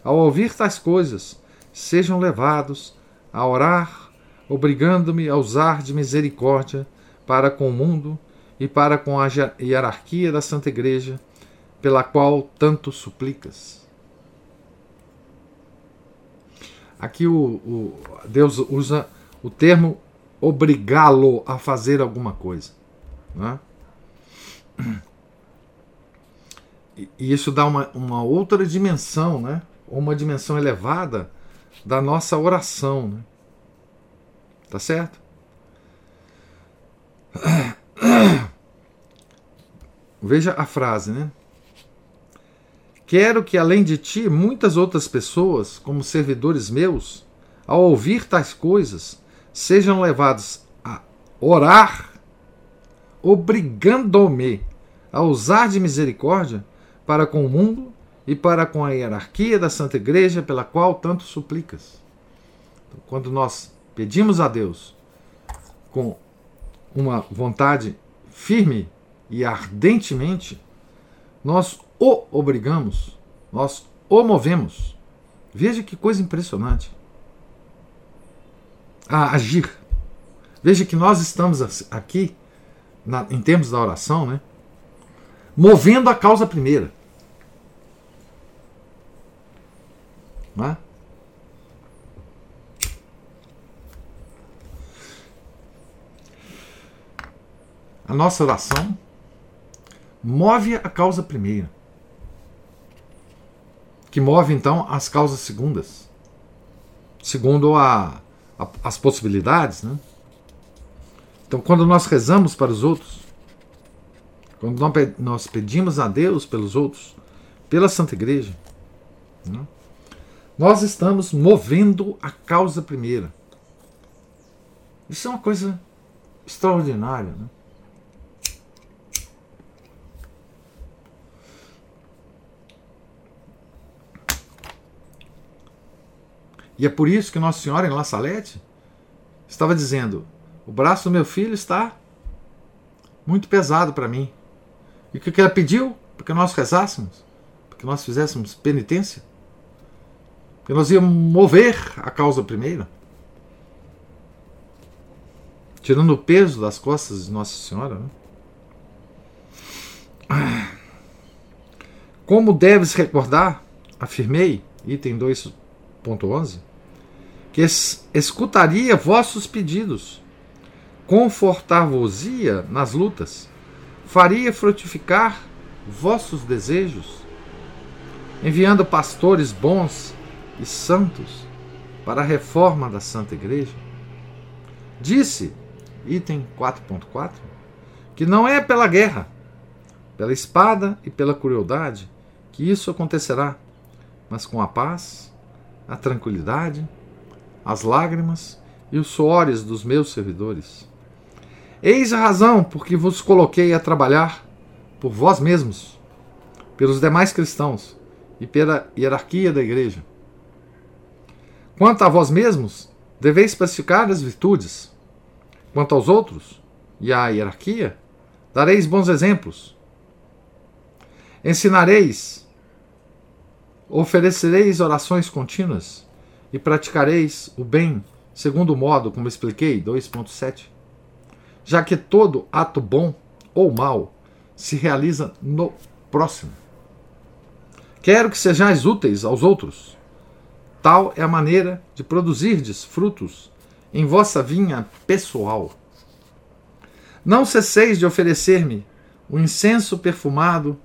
ao ouvir tais coisas, sejam levados a orar, obrigando-me a usar de misericórdia para com o mundo e para com a hierarquia da Santa Igreja, pela qual tanto suplicas. Aqui o, o Deus usa o termo obrigá-lo a fazer alguma coisa. Né? E isso dá uma, uma outra dimensão, né? uma dimensão elevada da nossa oração. Né? Tá certo? Veja a frase, né? Quero que, além de ti, muitas outras pessoas, como servidores meus, ao ouvir tais coisas, sejam levados a orar, obrigando-me a usar de misericórdia para com o mundo e para com a hierarquia da Santa Igreja, pela qual tanto suplicas. Então, quando nós pedimos a Deus com uma vontade firme e ardentemente, nós o obrigamos, nós o movemos. Veja que coisa impressionante. a agir. Veja que nós estamos aqui, na, em termos da oração, né, movendo a causa primeira. É? A nossa oração move a causa primeira, que move então as causas segundas, segundo a, a, as possibilidades. Né? Então, quando nós rezamos para os outros, quando nós pedimos a Deus pelos outros, pela Santa Igreja, né? nós estamos movendo a causa primeira. Isso é uma coisa extraordinária. Né? E é por isso que Nossa Senhora em La Salete estava dizendo: o braço do meu filho está muito pesado para mim. E o que ela pediu? Porque nós rezássemos, porque nós fizéssemos penitência, porque nós íamos mover a causa primeiro, tirando o peso das costas de Nossa Senhora. Né? Como deves recordar, afirmei, item 2.11, que escutaria vossos pedidos, confortar-vos-ia nas lutas, faria frutificar vossos desejos, enviando pastores bons e santos para a reforma da Santa Igreja. Disse, item 4.4, que não é pela guerra, pela espada e pela crueldade que isso acontecerá, mas com a paz, a tranquilidade as lágrimas e os suores dos meus servidores. Eis a razão por que vos coloquei a trabalhar por vós mesmos, pelos demais cristãos e pela hierarquia da igreja. Quanto a vós mesmos, deveis pacificar as virtudes. Quanto aos outros e à hierarquia, dareis bons exemplos. Ensinareis, oferecereis orações contínuas e praticareis o bem segundo o modo como expliquei, 2.7. Já que todo ato bom ou mal se realiza no próximo. Quero que sejais úteis aos outros. Tal é a maneira de produzirdes frutos em vossa vinha pessoal. Não cesseis de oferecer-me o incenso perfumado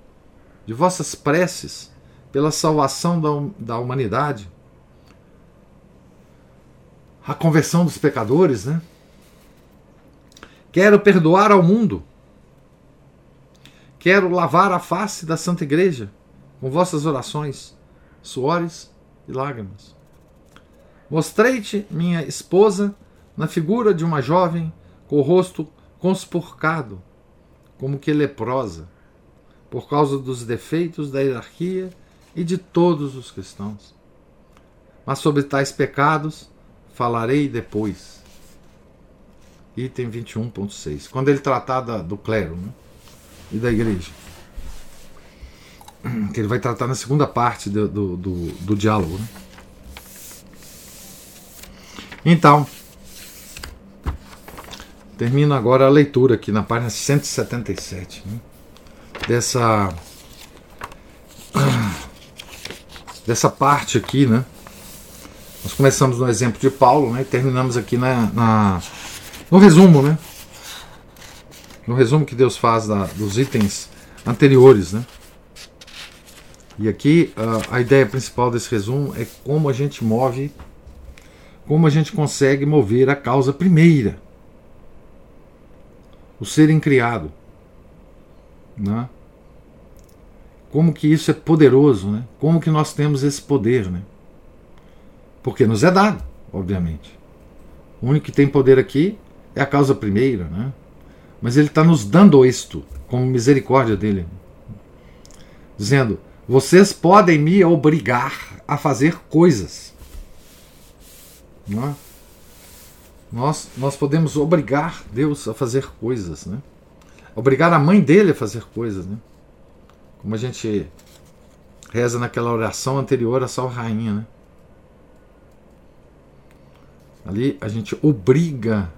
de vossas preces pela salvação da, da humanidade a conversão dos pecadores, né? Quero perdoar ao mundo. Quero lavar a face da Santa Igreja com vossas orações, suores e lágrimas. Mostrei-te minha esposa na figura de uma jovem com o rosto conspurcado, como que leprosa, por causa dos defeitos da hierarquia e de todos os cristãos. Mas sobre tais pecados falarei depois. Item 21.6. Quando ele tratar da, do clero né? e da igreja. <clears throat> Que ele vai tratar na segunda parte do, do, do, do diálogo. Né? Então, termino agora a leitura aqui na página 177. Né? Dessa. <clears throat> Dessa parte aqui, né? Nós começamos no exemplo de Paulo né, e terminamos aqui na, na, no resumo, né? No resumo que Deus faz da, dos itens anteriores, né? E aqui uh, a ideia principal desse resumo é como a gente move, como a gente consegue mover a causa primeira, o ser criado, né? Como que isso é poderoso, né? Como que nós temos esse poder, né? Porque nos é dado, obviamente. O único que tem poder aqui é a causa primeira, né? Mas ele está nos dando isto, como misericórdia dele. Dizendo: vocês podem me obrigar a fazer coisas. Não é? Nós, nós podemos obrigar Deus a fazer coisas, né? Obrigar a mãe dele a fazer coisas, né? Como a gente reza naquela oração anterior à Sal Rainha, né? Ali a gente obriga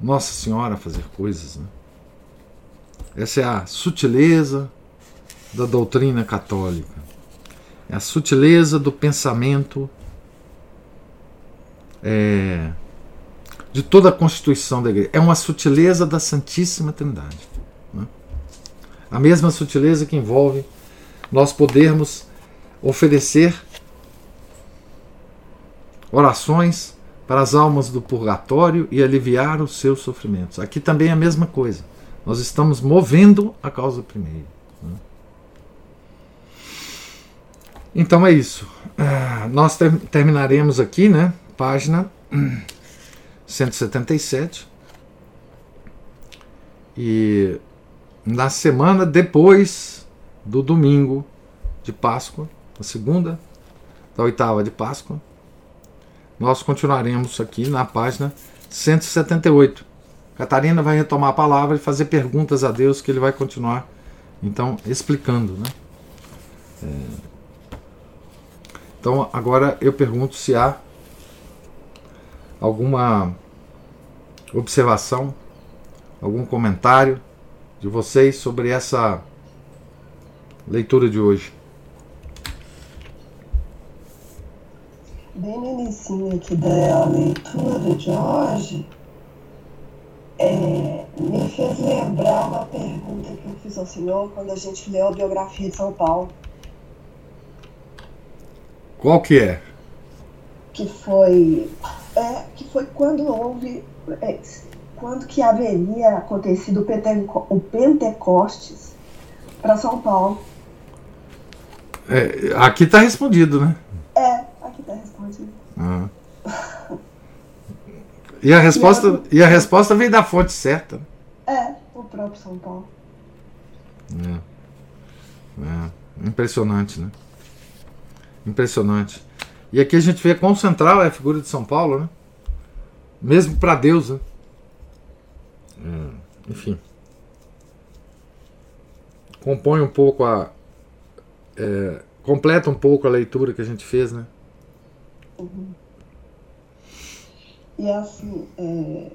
Nossa Senhora a fazer coisas. Né? Essa é a sutileza da doutrina católica. É a sutileza do pensamento é, de toda a constituição da igreja. É uma sutileza da Santíssima Trindade. Né? A mesma sutileza que envolve nós podermos oferecer orações para as almas do purgatório e aliviar os seus sofrimentos. Aqui também é a mesma coisa. Nós estamos movendo a causa primeira. Né? Então é isso. Uh, nós ter terminaremos aqui, né? Página 177. E na semana depois do domingo de Páscoa, a segunda da oitava de Páscoa, nós continuaremos aqui na página 178. Catarina vai retomar a palavra e fazer perguntas a Deus que ele vai continuar então explicando, né? É... Então agora eu pergunto se há alguma observação, algum comentário de vocês sobre essa leitura de hoje. Bem no início aqui da leitura de hoje, é, me fez lembrar uma pergunta que eu fiz ao senhor quando a gente leu a biografia de São Paulo. Qual que é? Que foi, é, que foi quando houve, é, quando que haveria acontecido o, Penteco, o Pentecostes para São Paulo. É, aqui está respondido, né? É, respondido. Ah. E a resposta, e a resposta veio da fonte certa. É, o próprio São Paulo. É. É. Impressionante, né? Impressionante. E aqui a gente vê quão central é a figura de São Paulo, né? Mesmo para Deus, né? É. Enfim. Compõe um pouco a. É, completa um pouco a leitura que a gente fez, né? Uhum. E assim, é,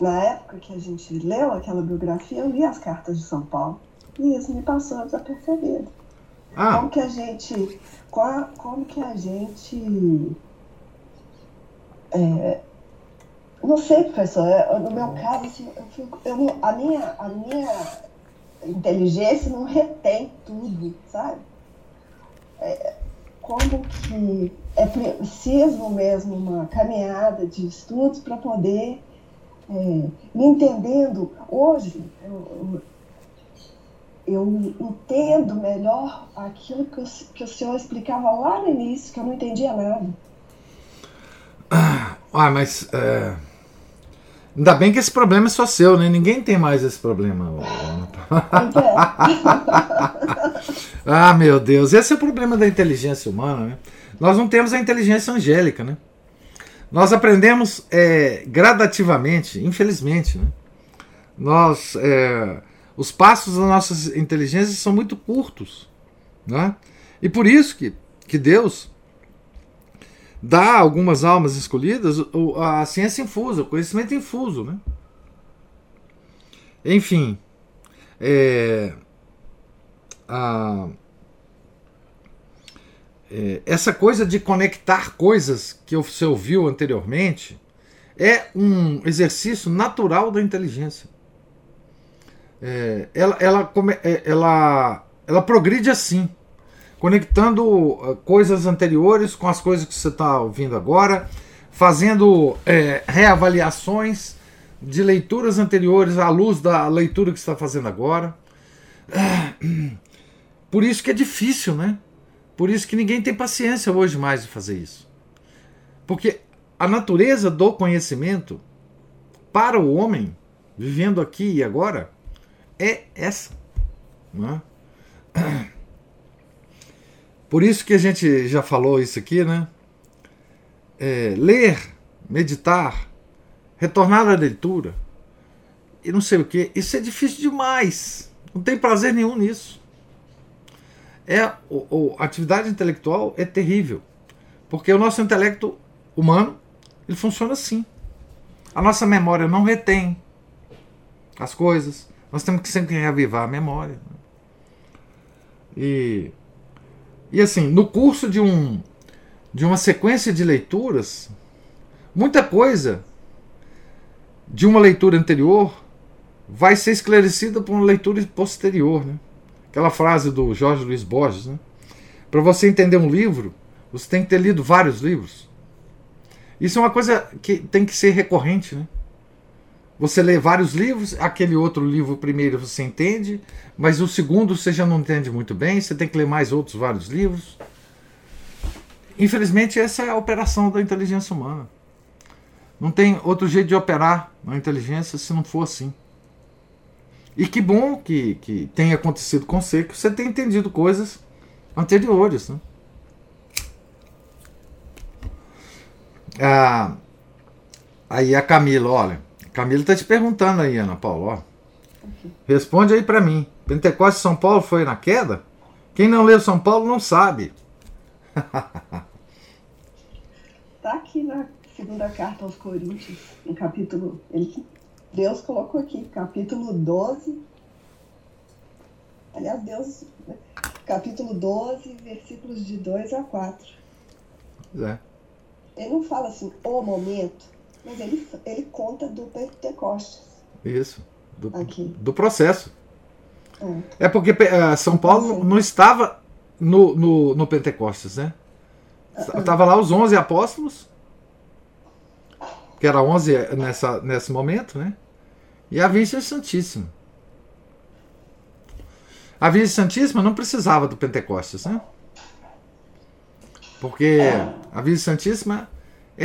na época que a gente leu aquela biografia, eu li as cartas de São Paulo. E isso me passou desapercebido. Ah. Como que a gente. Como, como que a gente. É, não sei, professor, é, no meu caso, assim, eu fico, eu, a, minha, a minha inteligência não retém tudo, sabe? É, como que é preciso mesmo uma caminhada de estudos para poder é, me entendendo. Hoje, eu, eu, entendo melhor aquilo que o, que o senhor explicava lá no início, que eu não entendia nada. Ah, mas é, ainda bem que esse problema é só seu, né? Ninguém tem mais esse problema. <laughs> ah, meu Deus, esse é o problema da inteligência humana, né? Nós não temos a inteligência angélica, né? Nós aprendemos é, gradativamente, infelizmente, né? Nós, é, os passos da nossa inteligência são muito curtos, né? E por isso que, que Deus dá a algumas almas escolhidas a ciência infusa, o conhecimento infuso, né? Enfim, é, a, é, essa coisa de conectar coisas que você ouviu anteriormente é um exercício natural da inteligência. É, ela, ela, é, ela, ela progride assim, conectando uh, coisas anteriores com as coisas que você está ouvindo agora, fazendo é, reavaliações de leituras anteriores à luz da leitura que está fazendo agora. <clears throat> Por isso que é difícil, né? Por isso que ninguém tem paciência hoje mais de fazer isso. Porque a natureza do conhecimento para o homem, vivendo aqui e agora, é essa. Não é? <clears throat> Por isso que a gente já falou isso aqui, né? É, ler, meditar, retornar à leitura e não sei o que, isso é difícil demais. Não tem prazer nenhum nisso é o, o, a atividade intelectual é terrível, Porque o nosso intelecto humano, ele funciona assim. A nossa memória não retém as coisas. Nós temos que sempre reavivar a memória. E, e assim, no curso de, um, de uma sequência de leituras, muita coisa de uma leitura anterior vai ser esclarecida por uma leitura posterior. Né? Aquela frase do Jorge Luiz Borges. Né? Para você entender um livro, você tem que ter lido vários livros. Isso é uma coisa que tem que ser recorrente. Né? Você lê vários livros, aquele outro livro primeiro você entende, mas o segundo você já não entende muito bem, você tem que ler mais outros vários livros. Infelizmente, essa é a operação da inteligência humana. Não tem outro jeito de operar na inteligência se não for assim. E que bom que, que tenha acontecido com você, que você tenha entendido coisas anteriores. Né? Ah, aí a Camila, olha. Camila está te perguntando aí, Ana Paula. Ó. Responde aí para mim. Pentecostes São Paulo foi na queda? Quem não leu São Paulo não sabe. <laughs> Tá aqui na segunda carta aos Coríntios, no capítulo. Ele, Deus colocou aqui, capítulo 12. Aliás, Deus. Né, capítulo 12, versículos de 2 a 4. É. Ele não fala assim, o momento, mas ele, ele conta do Pentecostes. Isso. Do, aqui. do processo. É, é porque uh, São Paulo assim. não estava no, no, no Pentecostes, né? Estava lá os 11 apóstolos que era 11 nessa, nesse momento, né? E a Virgem Santíssima. A Virgem Santíssima não precisava do Pentecostes, né? Porque a Virgem Santíssima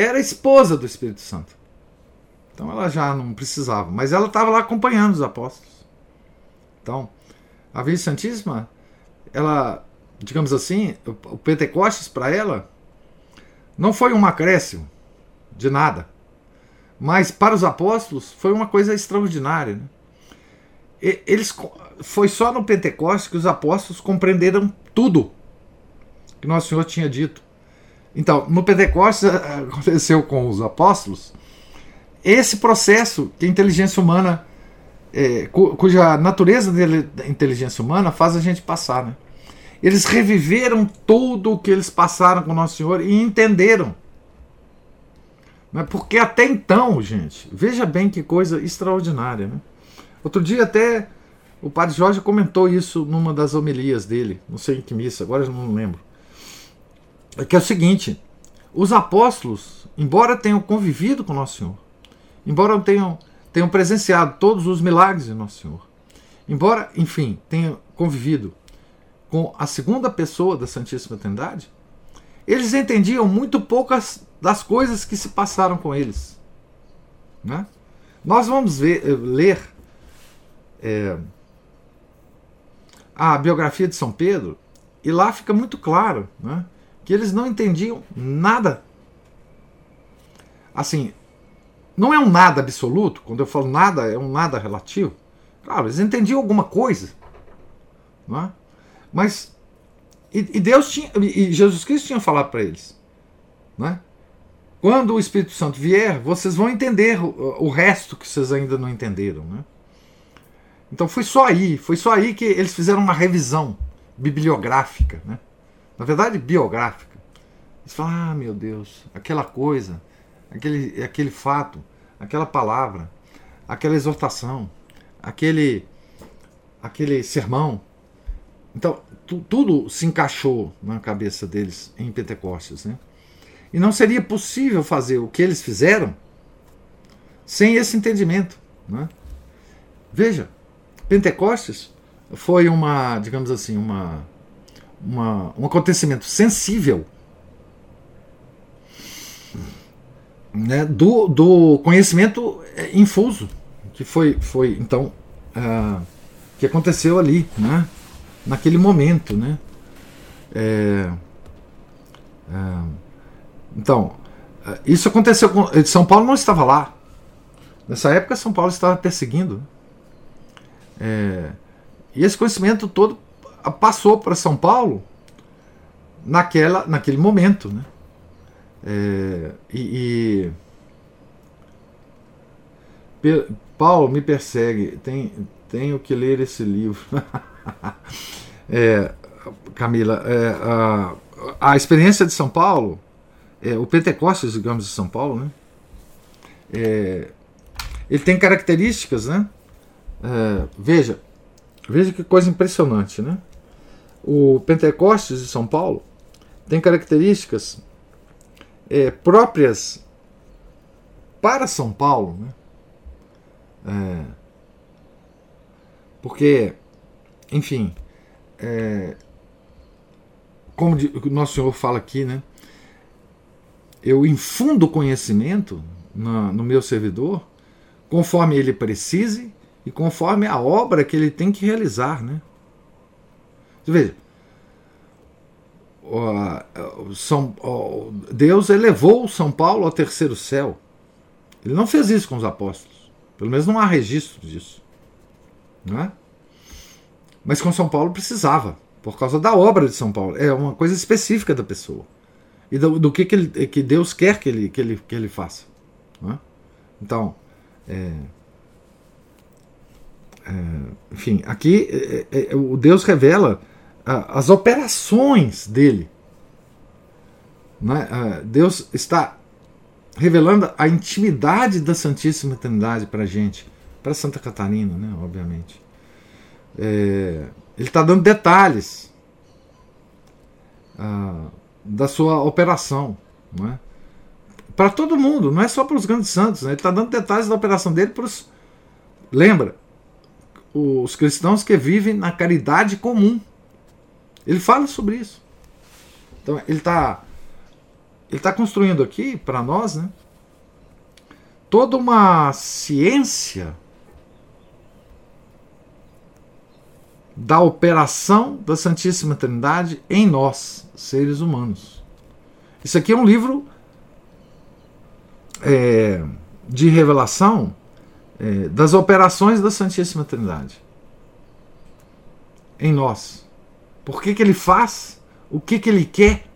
era esposa do Espírito Santo. Então ela já não precisava, mas ela estava lá acompanhando os apóstolos. Então, a Virgem Santíssima, ela, digamos assim, o Pentecostes para ela não foi um acréscimo de nada. Mas para os apóstolos foi uma coisa extraordinária. Né? Eles, foi só no Pentecostes que os apóstolos compreenderam tudo que Nosso Senhor tinha dito. Então, no Pentecostes aconteceu com os apóstolos esse processo que a inteligência humana, é, cuja natureza da inteligência humana faz a gente passar. Né? Eles reviveram tudo o que eles passaram com Nosso Senhor e entenderam né? Porque até então, gente, veja bem que coisa extraordinária. Né? Outro dia até o padre Jorge comentou isso numa das homilias dele, não sei em que missa, agora eu não lembro. É que é o seguinte: os apóstolos, embora tenham convivido com Nosso Senhor, embora tenham, tenham presenciado todos os milagres de Nosso Senhor, embora, enfim, tenham convivido com a segunda pessoa da Santíssima Trindade, eles entendiam muito poucas das coisas que se passaram com eles. Né? Nós vamos ver, eh, ler é, a biografia de São Pedro e lá fica muito claro né, que eles não entendiam nada. Assim, não é um nada absoluto, quando eu falo nada, é um nada relativo. Claro, eles entendiam alguma coisa. Não é? Mas. E, Deus tinha. E Jesus Cristo tinha falado para eles. Não é? Quando o Espírito Santo vier, vocês vão entender o, o resto que vocês ainda não entenderam. Né? Então foi só aí, foi só aí que eles fizeram uma revisão bibliográfica, né? Na verdade biográfica. Eles falaram, ah meu Deus, aquela coisa, aquele, aquele fato, aquela palavra, aquela exortação, aquele, aquele sermão. Então, tu, tudo se encaixou na cabeça deles em Pentecostes. Né? E não seria possível fazer o que eles fizeram sem esse entendimento. Né? Veja, Pentecostes foi uma, digamos assim, uma, uma, um acontecimento sensível né, do, do conhecimento é, infuso que foi, foi então uh, que aconteceu ali, né, naquele momento, né. É, então, eh, isso aconteceu com. Eh, São Paulo não estava lá. Nessa época, São Paulo estava perseguindo. É, e esse conhecimento todo passou para São Paulo naquela, naquele momento. Né? É, e, e Paulo me persegue, tem, tenho que ler esse livro. <laughs> é, Camila, é, a, a experiência de São Paulo, é, o Pentecostes, digamos, de São Paulo, né? É, ele tem características, né? É, veja, veja que coisa impressionante, né? O Pentecostes de São Paulo tem características é, próprias para São Paulo, né? É, porque, enfim, é, como o nosso Senhor fala aqui, né? Eu infundo conhecimento na, no meu servidor conforme ele precise e conforme a obra que ele tem que realizar, né? Você veja, são, Deus elevou São Paulo ao terceiro céu. Ele não fez isso com os apóstolos. Pelo menos não há registro disso. Não é? Mas com São Paulo precisava, por causa da obra de São Paulo. É uma coisa específica da pessoa. E do, do que, que, ele, que, Deus quer que ele, que ele, que ele faça. É? Então, é, é, enfim, aqui é, é, o Deus revela as operações dele. Né? Deus está revelando a intimidade da Santíssima Trindade para a gente, para Santa Catarina, né? obviamente. É, ele está dando detalhes ah, da sua operação. Não é? Para todo mundo, não é só para os grandes santos. Né? Ele está dando detalhes da operação dele para os. Lembra? Os cristãos que vivem na caridade comum. Ele fala sobre isso. Então, ele está ele está construindo aqui para nós né, toda uma ciência da operação da Santíssima Trindade em nós, seres humanos. Isso aqui é um livro é, de revelação é, das operações da Santíssima Trindade em nós. Por que, que ele faz? O que, que ele quer?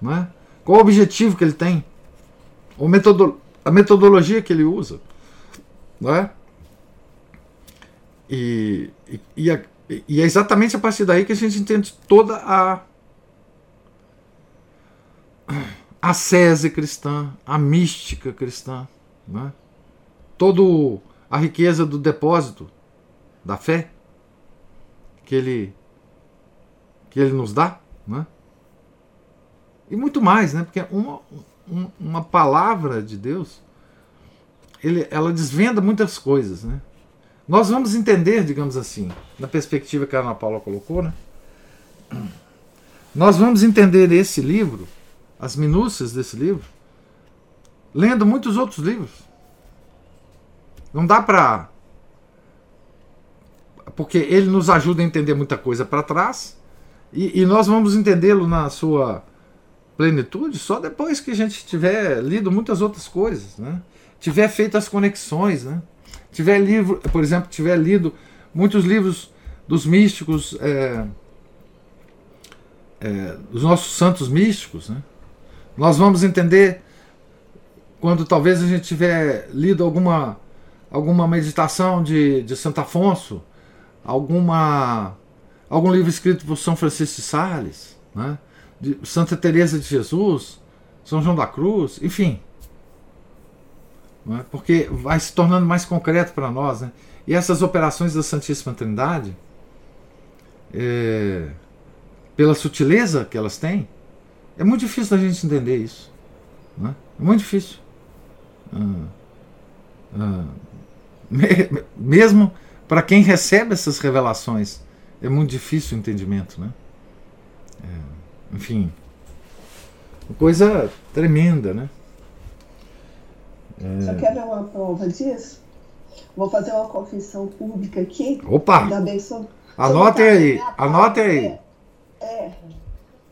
Não é? Qual o objetivo que ele tem? Metodo, a metodologia que ele usa? É? E, e, e, a, e é exatamente a partir daí que a gente entende toda a a sese cristã, a mística cristã, né? toda a riqueza do depósito da fé que ele que ele nos dá, né? e muito mais, né? porque uma, uma palavra de Deus ele, ela desvenda muitas coisas. Né? Nós vamos entender, digamos assim, na perspectiva que a Ana Paula colocou, né? nós vamos entender esse livro as minúcias desse livro, lendo muitos outros livros. Não dá para. Porque ele nos ajuda a entender muita coisa para trás, e, e, nós vamos entendê-lo na sua plenitude só depois que a gente tiver lido muitas outras coisas, né? tiver feito as conexões, né? tiver livro, por exemplo, tiver lido muitos livros dos místicos, é, é, dos nossos santos místicos, né? Nós vamos entender quando talvez a gente tiver lido alguma, alguma meditação de, de Santo Afonso, alguma, algum livro escrito por São Francisco de Sales, né? de Santa Teresa de Jesus, São João da Cruz, enfim. É? Porque vai se tornando mais concreto para nós. Né? E essas operações da Santíssima Trindade, é, pela sutileza que elas têm, é muito difícil da gente entender isso. Né? É muito difícil. Ah, ah, mesmo para quem recebe essas revelações, é muito difícil o entendimento. Né? É, enfim, uma coisa tremenda. Né? É... Só quer ver uma prova disso? Vou fazer uma confissão pública aqui. Opa! Anotem aí, anotem aí. É, é,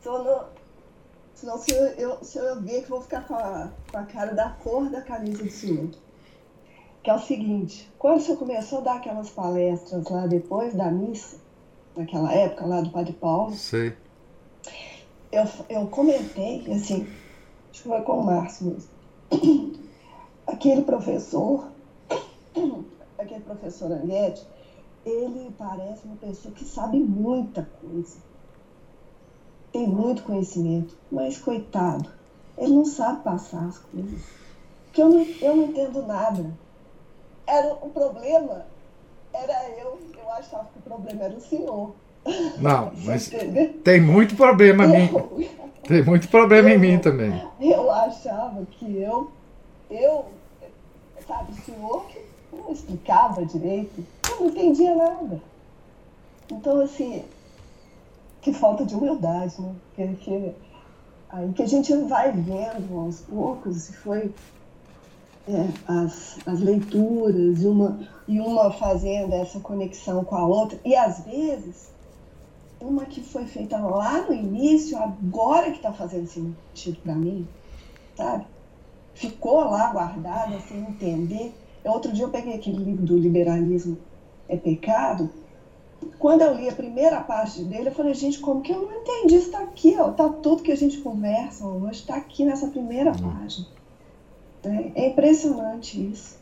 no, Senão, se eu, eu, se eu ver que vou ficar com a, com a cara da cor da camisa do senhor. Que é o seguinte: quando você começou a dar aquelas palestras lá depois da missa, naquela época lá do Padre Paulo, Sei. Eu, eu comentei assim: acho que foi com o Márcio mesmo. <clears throat> Aquele professor, <clears throat> aquele professor Anguete, ele parece uma pessoa que sabe muita coisa. Tem muito conhecimento, mas coitado, ele não sabe passar as coisas. Porque eu não, eu não entendo nada. Era o problema, era eu, eu achava que o problema era o senhor. Não, <laughs> mas tem muito problema em mim. Tem muito problema eu, em mim também. Eu achava que eu, eu, sabe, o senhor que não explicava direito, eu não entendia nada. Então, assim, que falta de humildade, né? Porque aí que a gente vai vendo aos poucos, e foi é, as, as leituras, uma, e uma fazendo essa conexão com a outra, e às vezes uma que foi feita lá no início, agora que está fazendo sentido para mim, sabe? Ficou lá guardada sem entender. Outro dia eu peguei aquele livro do Liberalismo é Pecado. Quando eu li a primeira parte dele, eu falei, gente, como que eu não entendi? Isso está aqui, ó, tá tudo que a gente conversa hoje, está aqui nessa primeira uhum. página. É, é impressionante isso.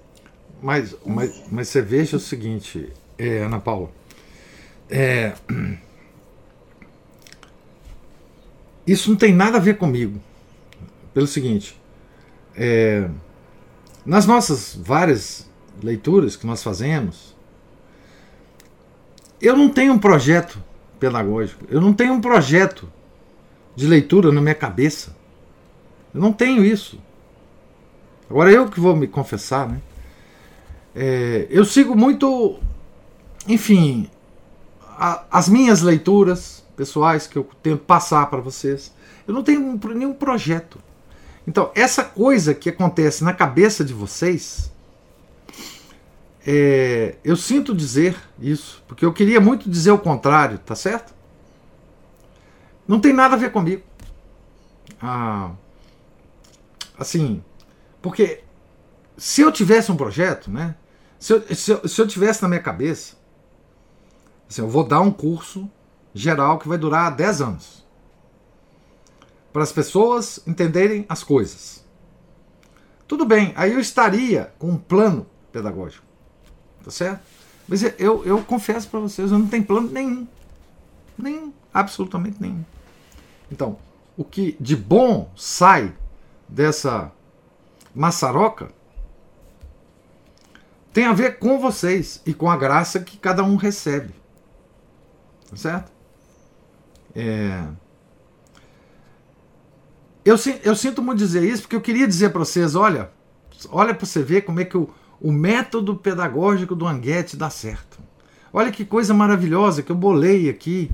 Mas, mas, mas você veja o seguinte, é, Ana Paula. É, Isso não tem nada a ver comigo. Pelo seguinte, é, nas nossas várias leituras que nós fazemos, eu não tenho um projeto pedagógico, eu não tenho um projeto de leitura na minha cabeça. Eu não tenho isso. Agora eu que vou me confessar, né? É, eu sigo muito, enfim, a, as minhas leituras, pessoais que eu tento passar para vocês. Eu não tenho nenhum projeto. Então, essa coisa que acontece na cabeça de vocês, é, eu sinto dizer isso, porque eu queria muito dizer o contrário, tá certo? Não tem nada a ver comigo. Ah, assim, porque se eu tivesse um projeto, né? Se eu, se eu, se eu tivesse na minha cabeça, assim, eu vou dar um curso geral que vai durar 10 anos. Para as pessoas entenderem as coisas. Tudo bem, aí eu estaria com um plano pedagógico. Tá certo? Mas eu, eu confesso para vocês, eu não tenho plano nenhum. Nenhum, absolutamente nenhum. Então, o que de bom sai dessa maçaroca tem a ver com vocês e com a graça que cada um recebe. Tá certo? É... Eu, eu sinto muito dizer isso porque eu queria dizer para vocês: olha, olha para você ver como é que o, o método pedagógico do Anguete dá certo. Olha que coisa maravilhosa que eu bolei aqui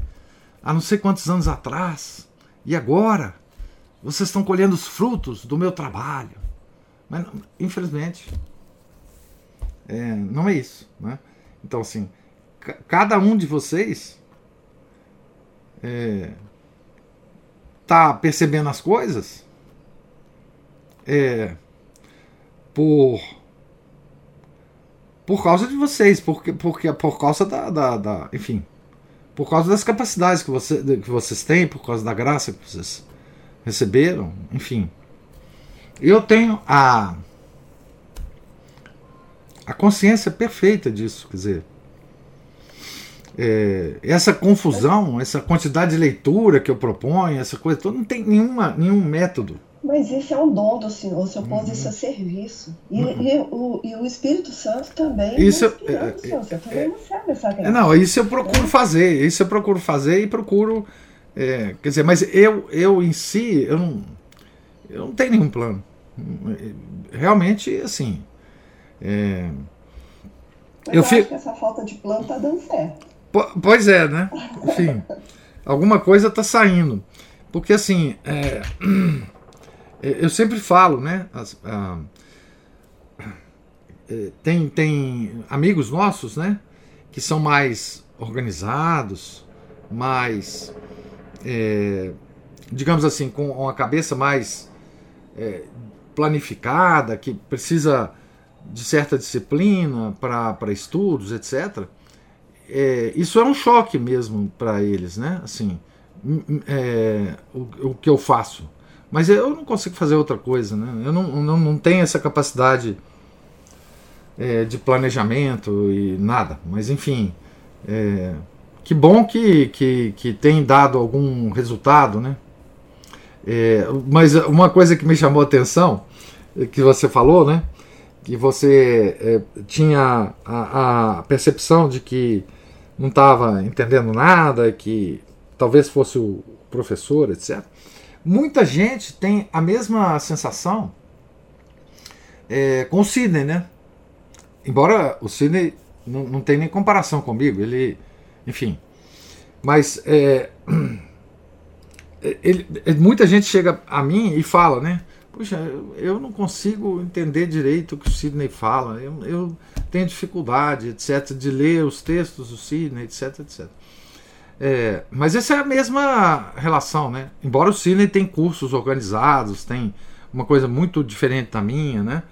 há não sei quantos anos atrás. E agora vocês estão colhendo os frutos do meu trabalho. Mas, infelizmente, é, não é isso. Né? Então, assim, cada um de vocês é, tá percebendo as coisas é, por por causa de vocês, porque, porque por causa da, da, da, enfim, por causa das capacidades que, você, que vocês têm, por causa da graça que vocês receberam, enfim. Eu tenho a a consciência perfeita disso, quer dizer, é, essa confusão, essa quantidade de leitura que eu proponho, essa coisa toda, não tem nenhuma, nenhum método. Mas isso é um dom do Senhor, o Senhor pôs uhum. isso a serviço. E, uhum. e, o, e o Espírito Santo também. Isso, é, é, também é, essa graça. Não, isso eu procuro fazer, isso eu procuro fazer e procuro. É, quer dizer, mas eu, eu em si, eu não, eu não tenho nenhum plano. Realmente, assim. É, eu, eu fico... acho que essa falta de plano está dando certo. Pois é, né? Enfim, alguma coisa está saindo. Porque assim, <clears throat> é, eu sempre falo, né? As, a, é, tem, tem amigos nossos, né? Que são mais organizados, mais, é, digamos assim, com a cabeça mais é, planificada, que precisa de certa disciplina para estudos, etc é, isso é um choque mesmo para eles, né? Assim, é, o, o, que eu faço. Mas eu não consigo fazer outra coisa, né? Eu não, não, não tenho essa capacidade é, de planejamento e nada. Mas enfim, é, que bom que, que, que tem dado algum resultado, né? É, mas uma coisa que me chamou a atenção, que você falou, né? Que você é, tinha a, a, percepção de que não estava entendendo nada, que talvez fosse o professor, etc. Muita gente tem a mesma sensação é, com o Sidney, né? Embora o Sidney não, não tenha nem comparação comigo, ele, enfim. Mas é, <clears throat> ele, muita gente chega a mim e fala, né? Puxa, eu não consigo entender direito o que o Sidney fala, eu, eu tenho dificuldade, etc., de ler os textos do Sidney, etc., etc. É, mas essa é a mesma relação, né? Embora o Sidney tenha cursos organizados, tem uma coisa muito diferente da minha, né?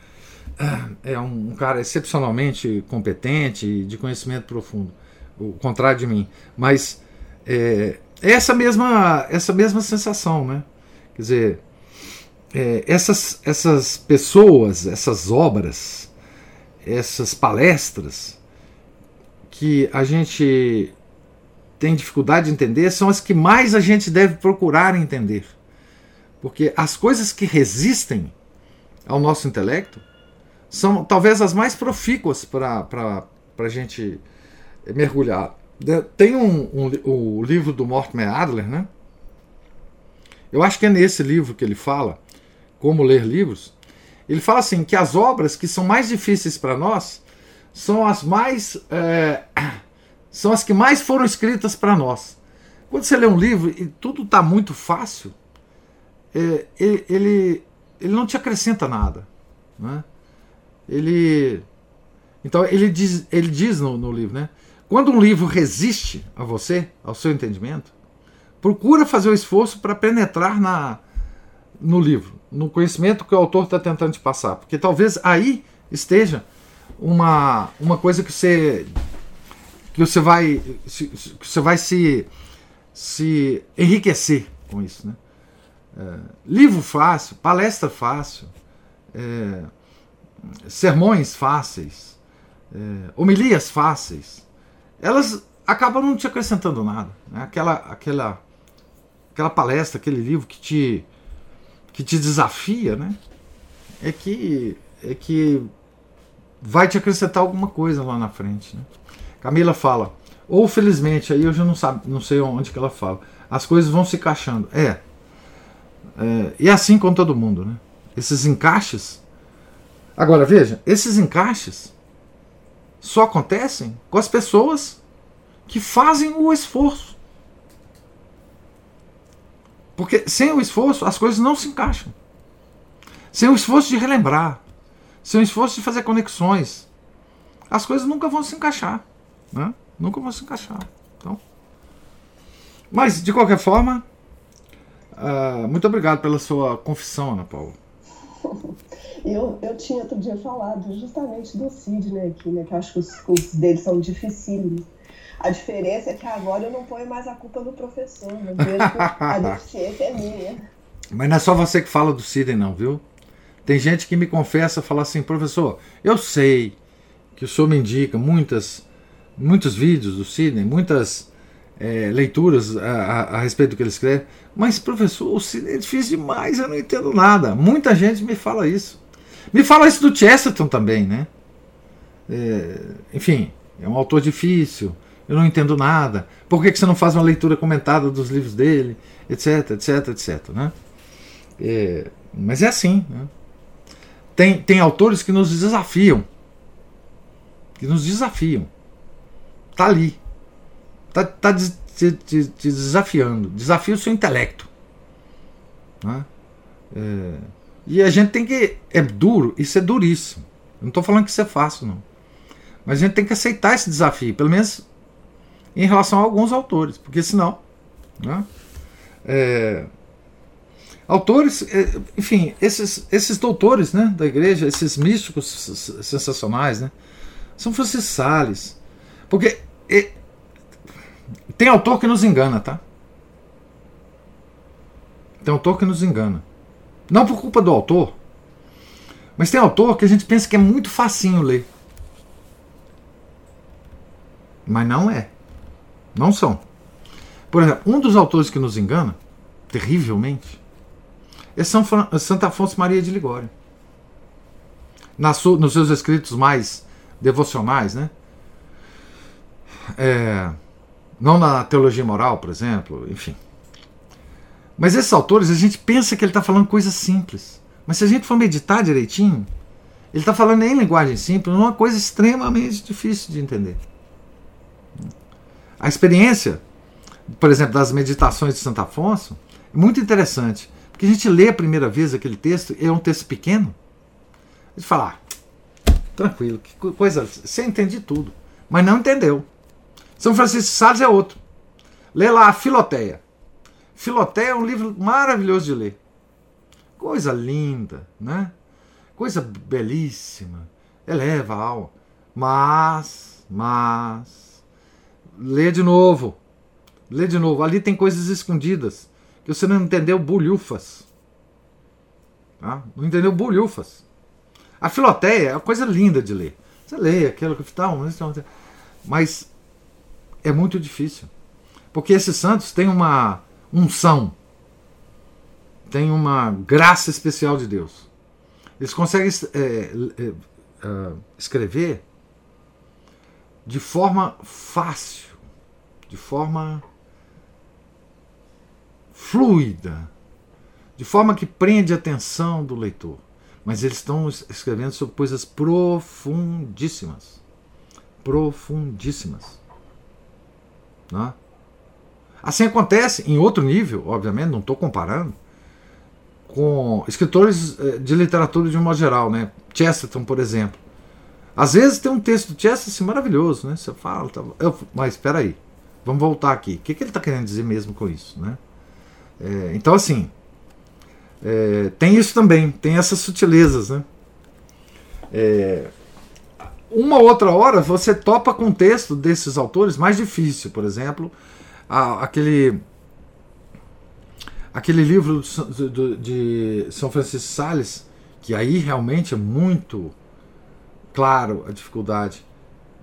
É um, um cara excepcionalmente competente, de conhecimento profundo, o contrário de mim. Mas é, essa mesma essa mesma sensação, né? Quer dizer, é, essas essas pessoas, essas obras, essas palestras que a gente tem dificuldade de entender são as que mais a gente deve procurar entender. Porque as coisas que resistem ao nosso intelecto são talvez as mais profícuas para a gente mergulhar. Tem um, um, o livro do Mortimer Adler, né? Eu acho que é nesse livro que ele fala como ler livros. Ele fala assim que as obras que são mais difíceis para nós são as mais é, <coughs> são as que mais foram escritas para nós. Quando você lê um livro e tudo está muito fácil, é, ele, ele não te acrescenta nada. Né? Ele, então ele diz, ele diz no, no livro, né? Quando um livro resiste a você, ao seu entendimento, procura fazer o esforço para penetrar na, no livro, no conhecimento que o autor está tentando te passar, porque talvez aí esteja uma, uma coisa que você que você vai que você vai se se enriquecer com isso, né? É, livro fácil, palestra fácil, é, sermões fáceis, é, homilias fáceis, elas acabam não te acrescentando nada. Né? Aquela, aquela, aquela palestra, aquele livro que te, que te desafia, né? é, que, é que vai te acrescentar alguma coisa lá na frente. Né? Camila fala, ou felizmente, aí eu já não, sabe, não sei onde que ela fala, as coisas vão se encaixando. É, é e é assim com todo mundo. Né? Esses encaixes Agora veja, esses encaixes só acontecem com as pessoas que fazem o esforço. Porque sem o esforço as coisas não se encaixam. Sem o esforço de relembrar, sem o esforço de fazer conexões, as coisas nunca vão se encaixar. Né? Nunca vão se encaixar. Então, mas, de qualquer forma, uh, muito obrigado pela sua confissão, Ana Paula. Eu, eu tinha outro dia falado justamente do Sidney aqui, né? Que eu acho que os cursos dele são dificílimos. A diferença é que agora eu não ponho mais a culpa no professor, né? a <laughs> deficiência é minha. Mas não é só você que fala do Sidney, não, viu? Tem gente que me confessa, fala assim, professor, eu sei que o senhor me indica muitas, muitos vídeos do Sidney, muitas é, leituras a, a, a, respeito do que ele escreve, mas professor, o Sidney é difícil demais, eu não entendo nada. Muita gente me fala isso. Me fala isso do Chesterton também, né? É, enfim, é um autor difícil, eu não entendo nada. Por que, que você não faz uma leitura comentada dos livros dele, etc, etc, etc, né? É, mas é assim, né? Tem, tem autores que nos desafiam, que nos desafiam. Tá ali, tá, tá te, te, te desafiando, desafia o seu intelecto, né? É, e a gente tem que. É duro, isso é duríssimo. Eu não estou falando que isso é fácil, não. Mas a gente tem que aceitar esse desafio, pelo menos em relação a alguns autores, porque senão. Né, é, autores, é, enfim, esses, esses doutores né, da igreja, esses místicos sensacionais, né, são Francisco Sales. Porque tem autor que nos engana, tá? Tem autor que nos engana. Não por culpa do autor, mas tem autor que a gente pensa que é muito facinho ler. Mas não é. Não são. Por exemplo, um dos autores que nos engana, terrivelmente, é São Fran Santa Afonso Maria de Ligório. nos seus escritos mais devocionais, né? É, não na teologia moral, por exemplo, enfim. Mas esses autores, a gente pensa que ele está falando coisas simples. Mas se a gente for meditar direitinho, ele está falando em linguagem simples, uma coisa extremamente difícil de entender. A experiência, por exemplo, das meditações de Santo Afonso, é muito interessante. Porque a gente lê a primeira vez aquele texto, é um texto pequeno, a gente fala, ah, tranquilo, que coisa, você entende tudo. Mas não entendeu. São Francisco de Sales é outro. Lê lá a Filoteia. Filoteia é um livro maravilhoso de ler. Coisa linda, né? Coisa belíssima. Eleva a alma. Mas, mas. Lê de novo. Lê de novo. Ali tem coisas escondidas. Que você não entendeu bulhufas. Tá? Não entendeu bulhufas. A Filoteia é uma coisa linda de ler. Você lê aquilo que tal, mas é muito difícil. Porque esses santos têm uma unção, têm uma graça especial de Deus. Eles conseguem é, é, é, escrever de forma fácil, de forma fluida, de forma que prende a atenção do leitor. Mas eles estão escrevendo sobre coisas profundíssimas. Profundíssimas. Né? Assim acontece em outro nível, obviamente, não estou comparando, com escritores eh, de literatura de um modo geral, né? Chesterton, por exemplo. Às vezes tem um texto do Chesterton assim, maravilhoso, né? Você fala, tá, eu, mas espera aí, vamos voltar aqui. O que, que ele está querendo dizer mesmo com isso, né? É, então, assim, é, tem isso também, tem essas sutilezas, né? É, uma outra hora você topa com texto desses autores mais difícil, por exemplo, a, aquele aquele livro de, São Francisco Sales, que aí realmente é muito claro a dificuldade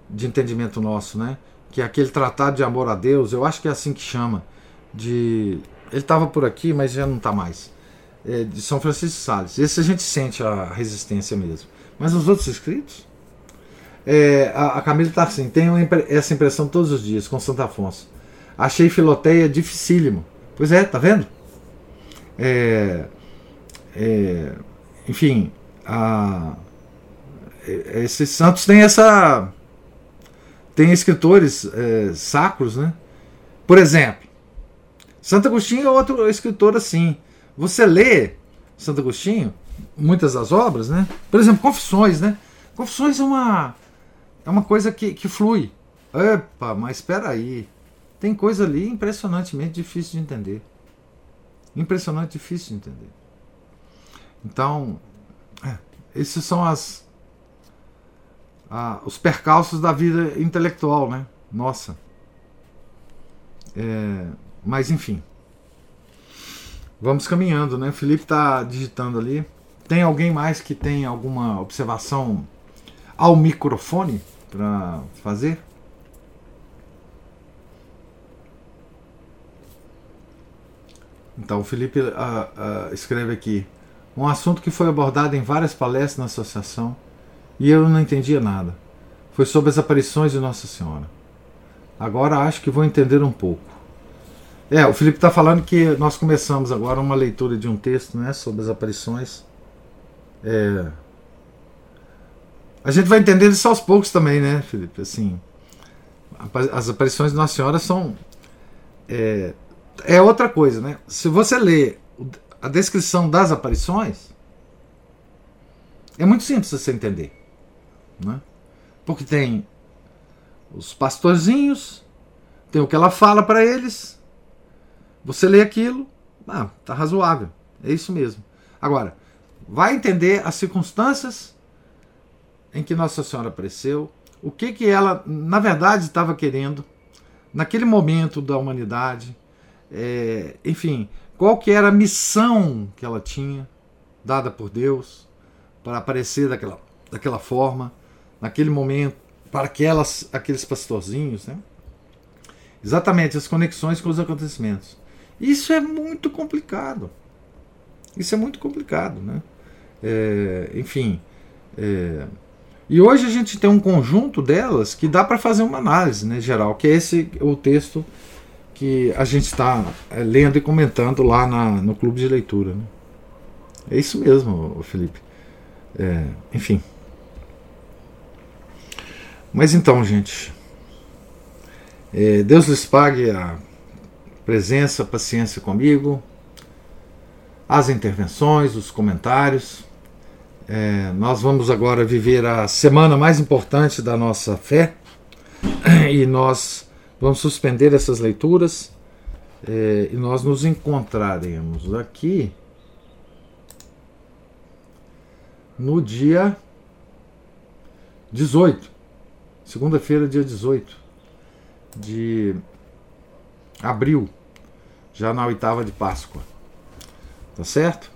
de entendimento nosso, né? Que é aquele tratado de amor a Deus, eu acho que é assim que chama. De ele estava por aqui, mas já não está mais. É, de São Francisco de Sales. Esse a gente sente a resistência mesmo. Mas os outros escritos, é, a, a Camila está assim, tenho essa impressão todos os dias com Santo Afonso. Achei Filoteia dificílimo. Pois é, tá vendo? É, é, enfim, a, é, esses santos têm essa. Tem escritores é, sacros, né? Por exemplo, Santo Agostinho é outro escritor assim. Você lê Santo Agostinho, muitas das obras, né? Por exemplo, Confissões, né? Confissões é uma é uma coisa que, que flui. Epa, mas espera aí. Tem coisa ali impressionantemente difícil de entender. Impressionante difícil de entender. Então, é, esses são as os percalços da vida intelectual, né? Nossa. É, mas enfim. Vamos caminhando, né? O Felipe está digitando ali. Tem alguém mais que tem alguma observação ao microfone? para fazer? Então, o Felipe uh, uh, escreve aqui: um assunto que foi abordado em várias palestras na associação e eu não entendia nada. Foi sobre as aparições de Nossa Senhora. Agora acho que vou entender um pouco. É, o Felipe está falando que nós começamos agora uma leitura de um texto né, sobre as aparições. É, a gente vai entendendo isso aos poucos também, né, Felipe? Assim, as aparições de Nossa Senhora são. É, é outra coisa, né? Se você lê a descrição das aparições, é muito simples você entender. Né? Porque tem os pastorzinhos, tem o que ela fala para eles, você lê aquilo, ah, tá razoável, é isso mesmo. Agora, vai entender as circunstâncias em que Nossa Senhora apareceu, o que, que ela, na verdade, estava querendo naquele momento da humanidade, é, enfim, qual que era a missão que ela tinha, dada por Deus para aparecer daquela, daquela forma, naquele momento, para aquelas, aqueles pastorzinhos, né? Exatamente, as conexões com os acontecimentos. Isso é muito complicado. Isso é muito complicado, né? É, enfim. É, e hoje a gente tem um conjunto delas que dá para fazer uma análise né, geral, que é esse o texto que a gente está é, lendo e comentando lá na, no clube de leitura. Né? É isso mesmo, Felipe. É, enfim. Mas então, gente, é, Deus lhes pague a presença, a paciência comigo, as intervenções, os comentários. É, nós vamos agora viver a semana mais importante da nossa fé e nós vamos suspender essas leituras é, e nós nos encontraremos aqui no dia 18, segunda-feira, dia 18 de abril, já na oitava de Páscoa. Tá certo?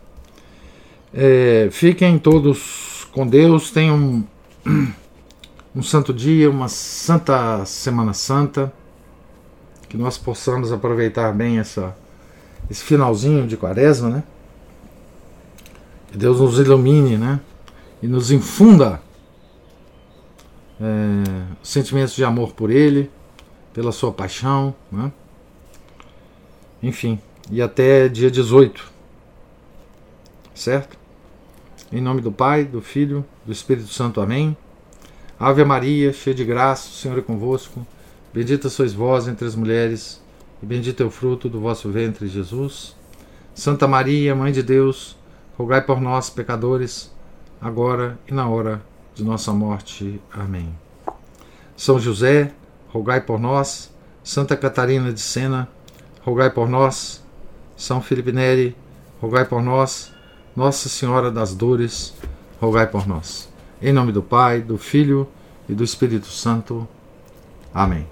É, fiquem todos com Deus, tenham um, <clears throat> um santo dia, uma santa Semana Santa, que nós possamos aproveitar bem essa, esse finalzinho de quaresma, né? Que Deus nos ilumine, né? E nos infunda é, sentimentos de amor por Ele, pela sua paixão, né? Enfim, e até dia 18. Certo? Em nome do Pai, do Filho, do Espírito Santo. Amém. Ave Maria, cheia de graça, o Senhor é convosco. Bendita sois vós entre as mulheres, e bendito é o fruto do vosso ventre, Jesus. Santa Maria, Mãe de Deus, rogai por nós, pecadores, agora e na hora de nossa morte. Amém. São José, rogai por nós. Santa Catarina de Sena, rogai por nós. São Felipe Neri, rogai por nós. Nossa Senhora das Dores, rogai por nós. Em nome do Pai, do Filho e do Espírito Santo. Amém.